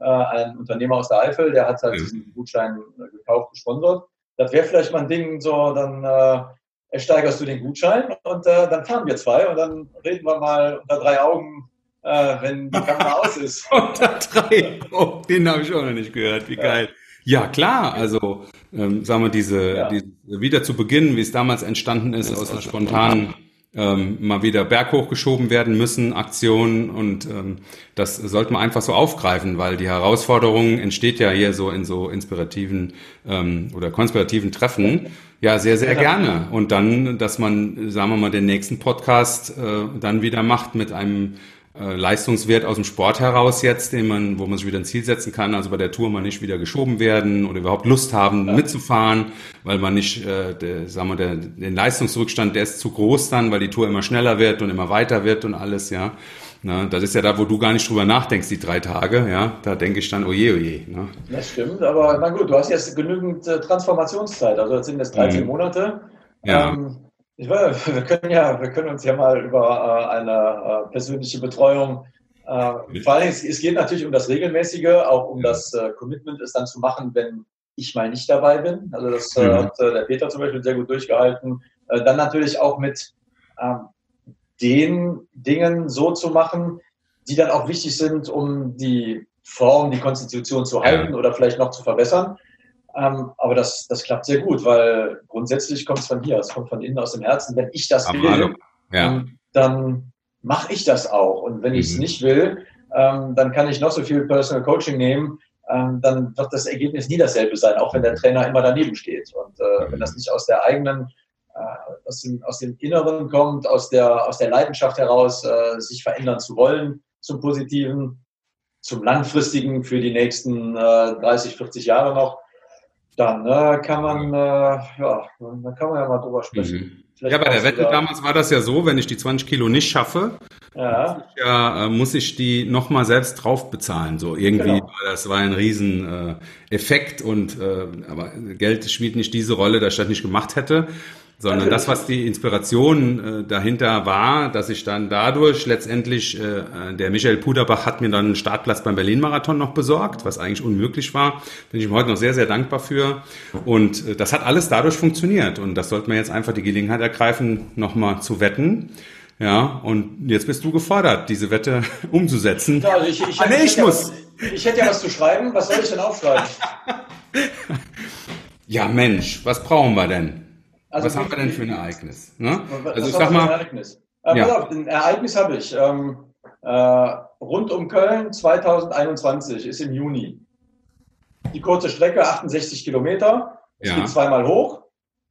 äh, ein Unternehmer aus der Eifel, der hat halt mhm. diesen Gutschein äh, gekauft, gesponsert. Das wäre vielleicht mal ein Ding, so dann äh, ersteigerst du den Gutschein und äh, dann fahren wir zwei und dann reden wir mal unter drei Augen, äh, wenn die Kamera aus ist. unter drei Augen, den habe ich auch noch nicht gehört, wie ja. geil. Ja, klar, also ähm, sagen wir, diese, ja. diese wieder zu beginnen, wie es damals entstanden ist, aus einer spontanen ähm, mal wieder berghoch geschoben werden müssen, Aktionen und ähm, das sollte man einfach so aufgreifen, weil die Herausforderung entsteht ja hier so in so inspirativen ähm, oder konspirativen Treffen. Ja, sehr, sehr gerne. Und dann, dass man, sagen wir mal, den nächsten Podcast äh, dann wieder macht mit einem Leistungswert aus dem Sport heraus jetzt, den man, wo man sich wieder ein Ziel setzen kann, also bei der Tour mal nicht wieder geschoben werden oder überhaupt Lust haben ja. mitzufahren, weil man nicht, äh, der, sagen wir, der, den Leistungsrückstand, der ist zu groß dann, weil die Tour immer schneller wird und immer weiter wird und alles, ja. Na, das ist ja da, wo du gar nicht drüber nachdenkst, die drei Tage, ja. Da denke ich dann, oje, oje. Ne? Das stimmt, aber na gut, du hast jetzt genügend äh, Transformationszeit, also jetzt sind es 13 mhm. Monate. Ja. Ähm, ich weiß, wir können ja, wir können uns ja mal über äh, eine äh, persönliche Betreuung äh, vor allem, es, es, geht natürlich um das Regelmäßige, auch um das äh, Commitment, es dann zu machen, wenn ich mal nicht dabei bin. Also das äh, hat äh, der Peter zum Beispiel sehr gut durchgehalten. Dann natürlich auch mit ähm, den Dingen so zu machen, die dann auch wichtig sind, um die Form, die Konstitution zu halten oder vielleicht noch zu verbessern. Ähm, aber das, das klappt sehr gut, weil grundsätzlich kommt es von hier, es kommt von innen aus dem Herzen. Wenn ich das will, ja. ähm, dann mache ich das auch. Und wenn mhm. ich es nicht will, ähm, dann kann ich noch so viel Personal Coaching nehmen, ähm, dann wird das Ergebnis nie dasselbe sein, auch wenn der Trainer immer daneben steht. Und äh, mhm. wenn das nicht aus der eigenen, äh, aus, dem, aus dem Inneren kommt, aus der, aus der Leidenschaft heraus, äh, sich verändern zu wollen zum Positiven, zum Langfristigen für die nächsten 30, äh, 40 Jahre noch, dann äh, kann man, äh, ja, dann kann man ja mal drüber sprechen. Mhm. Ja, bei der Wette damals war das ja so, wenn ich die 20 Kilo nicht schaffe, ja. muss, ich, ja, äh, muss ich die nochmal selbst drauf bezahlen. So irgendwie, genau. das war ein riesen äh, Effekt und äh, aber Geld spielt nicht diese Rolle, dass ich das nicht gemacht hätte sondern das, was die Inspiration äh, dahinter war, dass ich dann dadurch letztendlich, äh, der Michael Puderbach hat mir dann einen Startplatz beim Berlin-Marathon noch besorgt, was eigentlich unmöglich war. Bin ich ihm heute noch sehr, sehr dankbar für. Und äh, das hat alles dadurch funktioniert. Und das sollte man jetzt einfach die Gelegenheit ergreifen, nochmal zu wetten. Ja, und jetzt bist du gefordert, diese Wette umzusetzen. Ja, also ich, ich, ah, nee, ich, ich muss. Ja, ich hätte ja was zu schreiben. Was soll ich denn aufschreiben? ja, Mensch, was brauchen wir denn? Also was haben wir denn für ein Ereignis? Ne? Also ich sag mal, Äh, ja. auf, ein Ereignis habe ich. Ähm, äh, rund um Köln 2021 ist im Juni. Die kurze Strecke, 68 Kilometer. Es ja. geht zweimal hoch.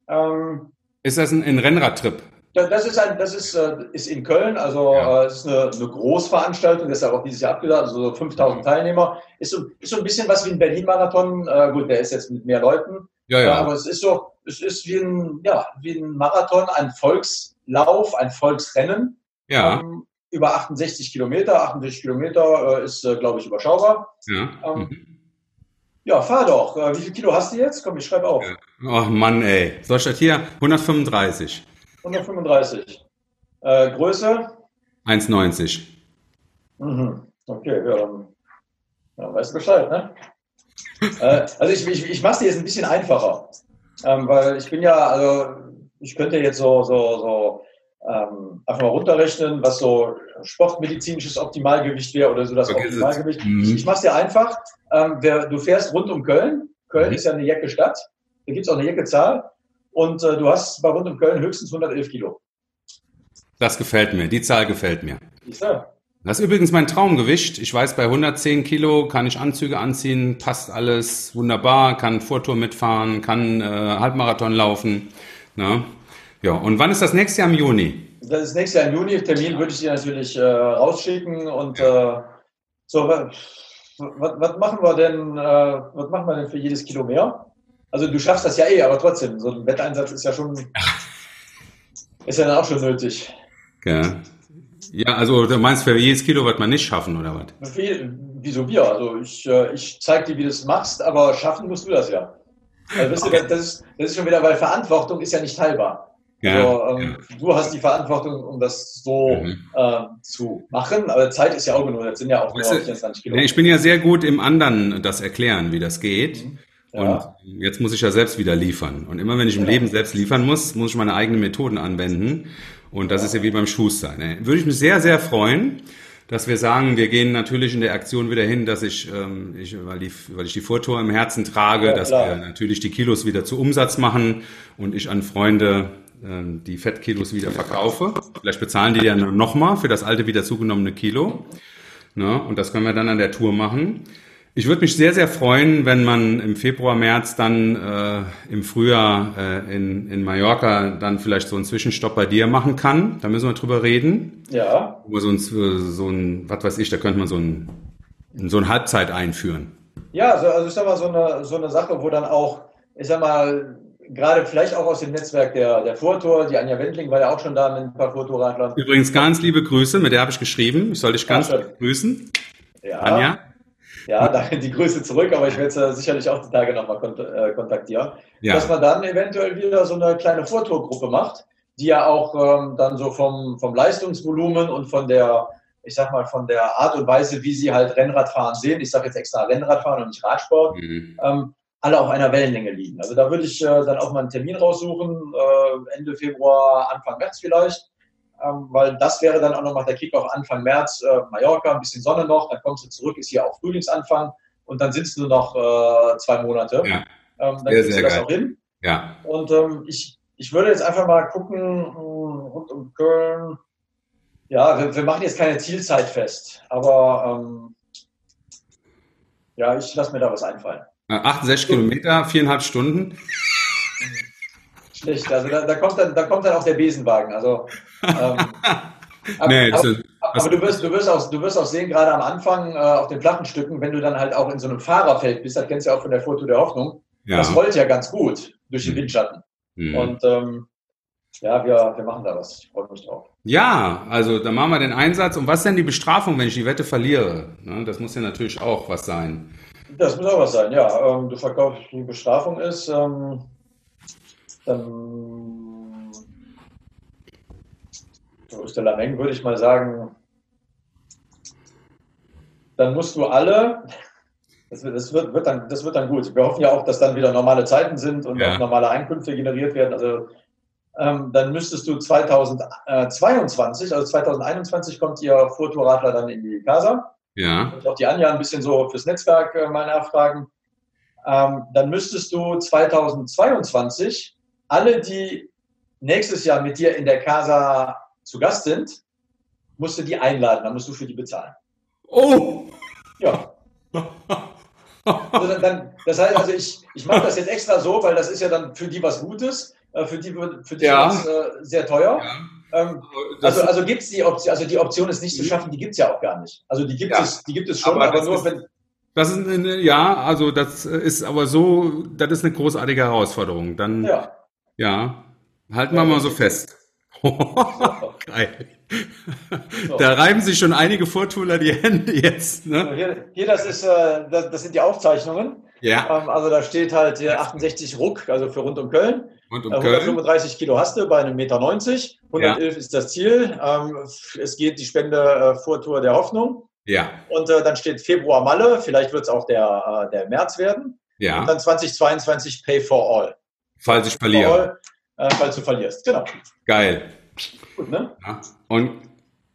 Ähm, ist das ein, ein Rennradtrip? Das ist, ein, das ist, äh, ist in Köln, also ja. äh, ist eine, eine Großveranstaltung, das ist auch dieses Jahr abgesagt, also 5000 Teilnehmer. Ist so, ist so ein bisschen was wie ein Berlin-Marathon. Äh, gut, der ist jetzt mit mehr Leuten. Ja, ja. aber es ist so, es ist wie ein, ja, wie ein Marathon, ein Volkslauf, ein Volksrennen. Ja. Ähm, über 68 Kilometer. 68 Kilometer äh, ist, äh, glaube ich, überschaubar. Ja. Ähm, mhm. ja, fahr doch. Äh, wie viel Kilo hast du jetzt? Komm, ich schreibe auf. Ja. Oh Mann, ey. Soll ich hier? 135. 135. Äh, Größe? 1,90. Mhm. Okay, ja, dann ja, weißt du Bescheid, ne? äh, also ich, ich, ich mache es dir jetzt ein bisschen einfacher. Ähm, weil ich bin ja, also ich könnte jetzt so, so, so ähm, einfach mal runterrechnen, was so sportmedizinisches Optimalgewicht wäre oder so das okay, Optimalgewicht. Mhm. Ich, ich mache es dir einfach. Ähm, wer, du fährst rund um Köln. Köln mhm. ist ja eine Jacke Stadt. Da gibt es auch eine Jacke Zahl. Und äh, du hast bei rund um Köln höchstens 111 Kilo. Das gefällt mir. Die Zahl gefällt mir. Das ist übrigens mein Traumgewicht. Ich weiß, bei 110 Kilo kann ich Anzüge anziehen, passt alles wunderbar, kann Vortour mitfahren, kann äh, Halbmarathon laufen. Ne? Ja, und wann ist das nächste Jahr im Juni? Das ist nächstes Jahr im Juni. Termin würde ich dir natürlich äh, rausschicken. Und äh, so, was, was, machen wir denn, äh, was machen wir denn für jedes Kilo mehr? Also du schaffst das ja eh, aber trotzdem, so ein Wetteinsatz ist ja schon, ist ja dann auch schon nötig. Ja. Ja, also du meinst für jedes Kilo wird man nicht schaffen, oder was? Wieso wir? Also ich, äh, ich zeig dir, wie du es machst, aber schaffen musst du das ja. Also, okay. du, das, ist, das ist schon wieder, weil Verantwortung ist ja nicht teilbar. Ja, also, ähm, ja. Du hast die Verantwortung, um das so mhm. äh, zu machen, aber Zeit ist ja auch genug. Jetzt sind ja auch nur 24 Kilo. Ich bin ja sehr gut im anderen das erklären, wie das geht. Mhm. Ja. Und jetzt muss ich ja selbst wieder liefern. Und immer wenn ich im. Leben selbst liefern muss, muss ich meine eigenen Methoden anwenden. Und das ja. ist ja wie beim Schuster. Ne? Würde ich mich sehr, sehr freuen, dass wir sagen, wir gehen natürlich in der Aktion wieder hin, dass ich, ähm, ich weil, die, weil ich die Vortour im Herzen trage, dass wir natürlich die Kilos wieder zu Umsatz machen und ich an Freunde ähm, die Fettkilos wieder verkaufe. Vielleicht bezahlen die ja nochmal für das alte wieder zugenommene Kilo. Ne? Und das können wir dann an der Tour machen. Ich würde mich sehr, sehr freuen, wenn man im Februar, März dann äh, im Frühjahr äh, in, in Mallorca dann vielleicht so einen Zwischenstopp bei dir machen kann. Da müssen wir drüber reden. Ja. Wo so ein, so ein, was weiß ich, da könnte man so ein, so ein Halbzeit einführen. Ja, also, also ich sag mal, so eine, so eine Sache, wo dann auch, ich sag mal, gerade vielleicht auch aus dem Netzwerk der, der Vortor, die Anja Wendling war ja auch schon da mit ein paar Vortorradlern. Übrigens ganz liebe Grüße, mit der habe ich geschrieben. Ich soll dich ganz ja, grüßen. Ja. Anja. Ja, die Grüße zurück, aber ich werde sie sicherlich auch die Tage nochmal kont äh, kontaktieren. Ja. Dass man dann eventuell wieder so eine kleine Vortourgruppe macht, die ja auch ähm, dann so vom, vom Leistungsvolumen und von der, ich sag mal, von der Art und Weise, wie sie halt Rennradfahren sehen, ich sage jetzt extra Rennradfahren und nicht Radsport, mhm. ähm, alle auf einer Wellenlänge liegen. Also da würde ich äh, dann auch mal einen Termin raussuchen, äh, Ende Februar, Anfang März vielleicht, weil das wäre dann auch nochmal der Kickoff Anfang März, äh, Mallorca, ein bisschen Sonne noch, dann kommst du zurück, ist hier auch Frühlingsanfang und dann sitzt du noch äh, zwei Monate. Ja. Ähm, dann kriegst du das geil. auch hin. Ja. Und ähm, ich, ich würde jetzt einfach mal gucken, hm, rund um Köln, ja, wir, wir machen jetzt keine Zielzeit fest, aber ähm, ja, ich lasse mir da was einfallen. 68 Kilometer, viereinhalb Stunden. Schlecht, also da, da, kommt dann, da kommt dann auch der Besenwagen. Also, ähm, nee, aber, aber du, wirst, du, wirst auch, du wirst auch sehen, gerade am Anfang äh, auf den flachen Stücken, wenn du dann halt auch in so einem Fahrerfeld bist, das kennst du ja auch von der Foto der Hoffnung, ja. das rollt ja ganz gut durch den mhm. Windschatten. Mhm. Und ähm, ja, wir, wir machen da was. Ich freue mich drauf. Ja, also da machen wir den Einsatz. Und was ist denn die Bestrafung, wenn ich die Wette verliere? Ne, das muss ja natürlich auch was sein. Das muss auch was sein, ja. Ähm, du verkaufst, die Bestrafung ist, ähm, dann so ist der Lameng, würde ich mal sagen, dann musst du alle, das, wird, das, wird, wird dann, das wird dann gut. Wir hoffen ja auch, dass dann wieder normale Zeiten sind und ja. auch normale Einkünfte generiert werden. Also ähm, dann müsstest du 2022, also 2021 kommt ihr Fotoradler dann in die Casa. Ja. Und auch die Anja ein bisschen so fürs Netzwerk äh, mal nachfragen. Ähm, dann müsstest du 2022 alle, die nächstes Jahr mit dir in der Casa zu Gast sind, musst du die einladen, dann musst du für die bezahlen. Oh! Ja. Also dann, das heißt, also ich, ich mache das jetzt extra so, weil das ist ja dann für die was Gutes, äh, für die, für die Ja. ist äh, sehr teuer. Ja. Ähm, also also gibt es die Option, also die Option, es nicht zu schaffen, die gibt es ja auch gar nicht. Also die gibt Ja. es, die gibt es schon, Aber aber, das nur ist- wenn, Das ist eine, ja, also das ist aber so, das ist eine großartige Herausforderung. Dann, ja. halten wir mal so fest. Geil. So. Da reiben sich schon einige Vortuler die Hände jetzt, So, ne? hier, hier, das ist, äh, das, das sind die Aufzeichnungen. Ja. Ähm, also da steht halt hier 68 Ruck, also für rund um Köln. Und Äh, um Köln? 135 Kilo hast du bei einem Meter 90. 111 ist das Ziel. Ähm, es geht die Spende äh, Vortour der Hoffnung. Ja, Und äh, dann steht Februar Malle. Vielleicht wird es auch der, äh, der März werden. Und ja. dann 2022 Pay for All. Falls ich For verliere. Äh, falls du verlierst. Genau. Geil. Gut, ne? Ja. Und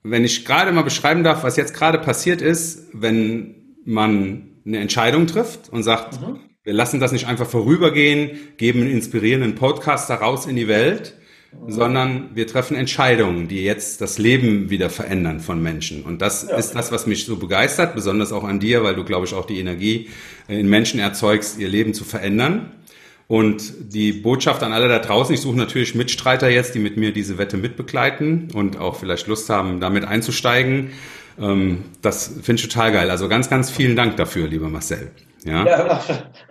wenn ich gerade mal beschreiben darf, was jetzt gerade passiert ist, wenn man eine Entscheidung trifft und sagt, Mhm. wir lassen das nicht einfach vorübergehen, geben einen inspirierenden Podcast daraus in die Welt, sondern wir treffen Entscheidungen, die jetzt das Leben wieder verändern von Menschen. Und das Ja. ist das, was mich so begeistert, besonders auch an dir, weil du, glaube ich, auch die Energie in Menschen erzeugst, ihr Leben zu verändern. Und die Botschaft an alle da draußen, ich suche natürlich Mitstreiter jetzt, die mit mir diese Wette mitbegleiten und auch vielleicht Lust haben, damit einzusteigen. Ähm, Das finde ich total geil. Also ganz, ganz vielen Dank dafür, lieber Marcel. Ja, Ja,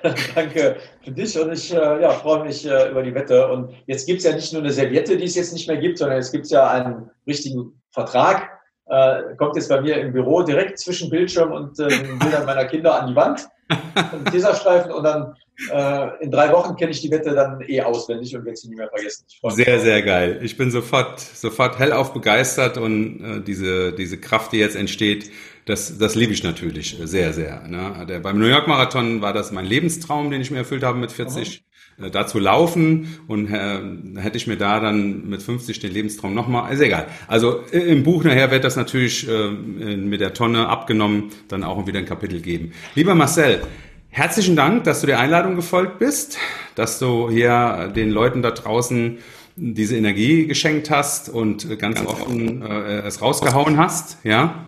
danke für dich und ich äh, ja, freue mich äh, über die Wette. Und jetzt gibt es ja nicht nur eine Serviette, die es jetzt nicht mehr gibt, sondern es gibt ja einen richtigen Vertrag. Äh, kommt jetzt bei mir im Büro direkt zwischen Bildschirm und äh, den Bildern meiner Kinder an die Wand. Ein Tesastreifen und dann äh, in drei Wochen kenne ich die Wette dann eh auswendig und werde sie nie mehr vergessen. Sehr, sehr geil. Ich bin sofort, sofort hellauf begeistert und äh, diese, diese Kraft, die jetzt entsteht, das, das liebe ich natürlich sehr, sehr. Ne? Der, beim New York Marathon war das mein Lebenstraum, den ich mir erfüllt habe mit 40. Äh, da zu laufen und äh, hätte ich mir da dann mit 50 den Lebenstraum nochmal, ist egal. Also äh, im Buch nachher wird das natürlich äh, mit der Tonne abgenommen, dann auch wieder ein Kapitel geben. Lieber Marcel, herzlichen Dank, dass du der Einladung gefolgt bist, dass du hier den Leuten da draußen diese Energie geschenkt hast und äh, ganz, offen äh, es rausgehauen hast, ja.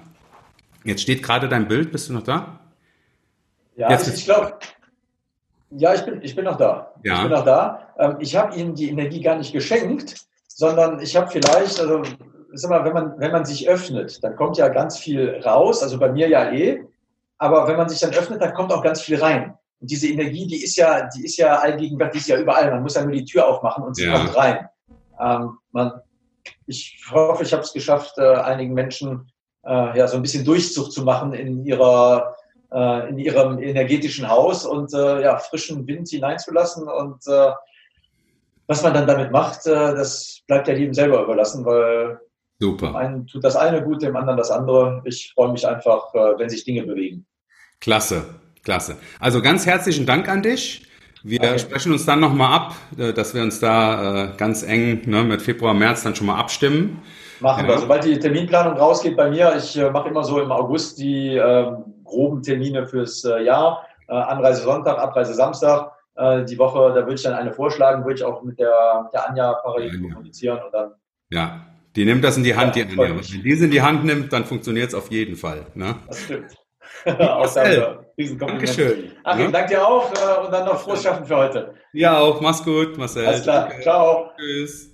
Jetzt steht gerade dein Bild, bist du noch da? Ja, Jetzt ich, ich glaube, ja, ich bin, ich bin noch da. Ja. Ich bin noch da. Ähm, ich habe Ihnen die Energie gar nicht geschenkt, sondern ich habe vielleicht, also sag mal, wenn man, wenn man sich öffnet, dann kommt ja ganz viel raus, also bei mir ja eh, aber wenn man sich dann öffnet, dann kommt auch ganz viel rein. Und diese Energie, die ist ja, die ist ja allgegenwärtig, die ist ja überall. Man muss ja nur die Tür aufmachen und sie Ja. kommt rein. Ähm, man, ich hoffe, ich habe es geschafft, äh, einigen Menschen äh, ja so ein bisschen Durchzug zu machen in ihrer äh, in ihrem energetischen Haus und äh, ja, frischen Wind hineinzulassen. Und äh, was man dann damit macht, äh, das bleibt ja jedem selber überlassen, weil Super. Klasse, klasse. Also ganz herzlichen Dank an dich. Wir Okay. sprechen uns dann nochmal ab, äh, dass wir uns da äh, ganz eng ne, mit Februar, März dann schon mal abstimmen. Machen Ja. wir. Sobald die Terminplanung rausgeht bei mir, ich äh, mache immer so im August die ähm, groben Termine fürs äh, Jahr. Äh, Anreise Sonntag, Abreise Samstag. Äh, die Woche, da würde ich dann eine vorschlagen, würde ich auch mit der, der Anja parallel Anja. kommunizieren und dann Ja, die nimmt das in die Hand, Ja, die Anja. Wenn die es in die Hand nimmt, dann funktioniert es auf jeden Fall. Ne? Das stimmt. Riesenkompliment. Dankeschön. Achim, Ne? danke dir auch und dann noch frohes Schaffen für heute. Ja, auch. Mach's gut, Marcel. Alles klar. Danke. Ciao. Tschüss.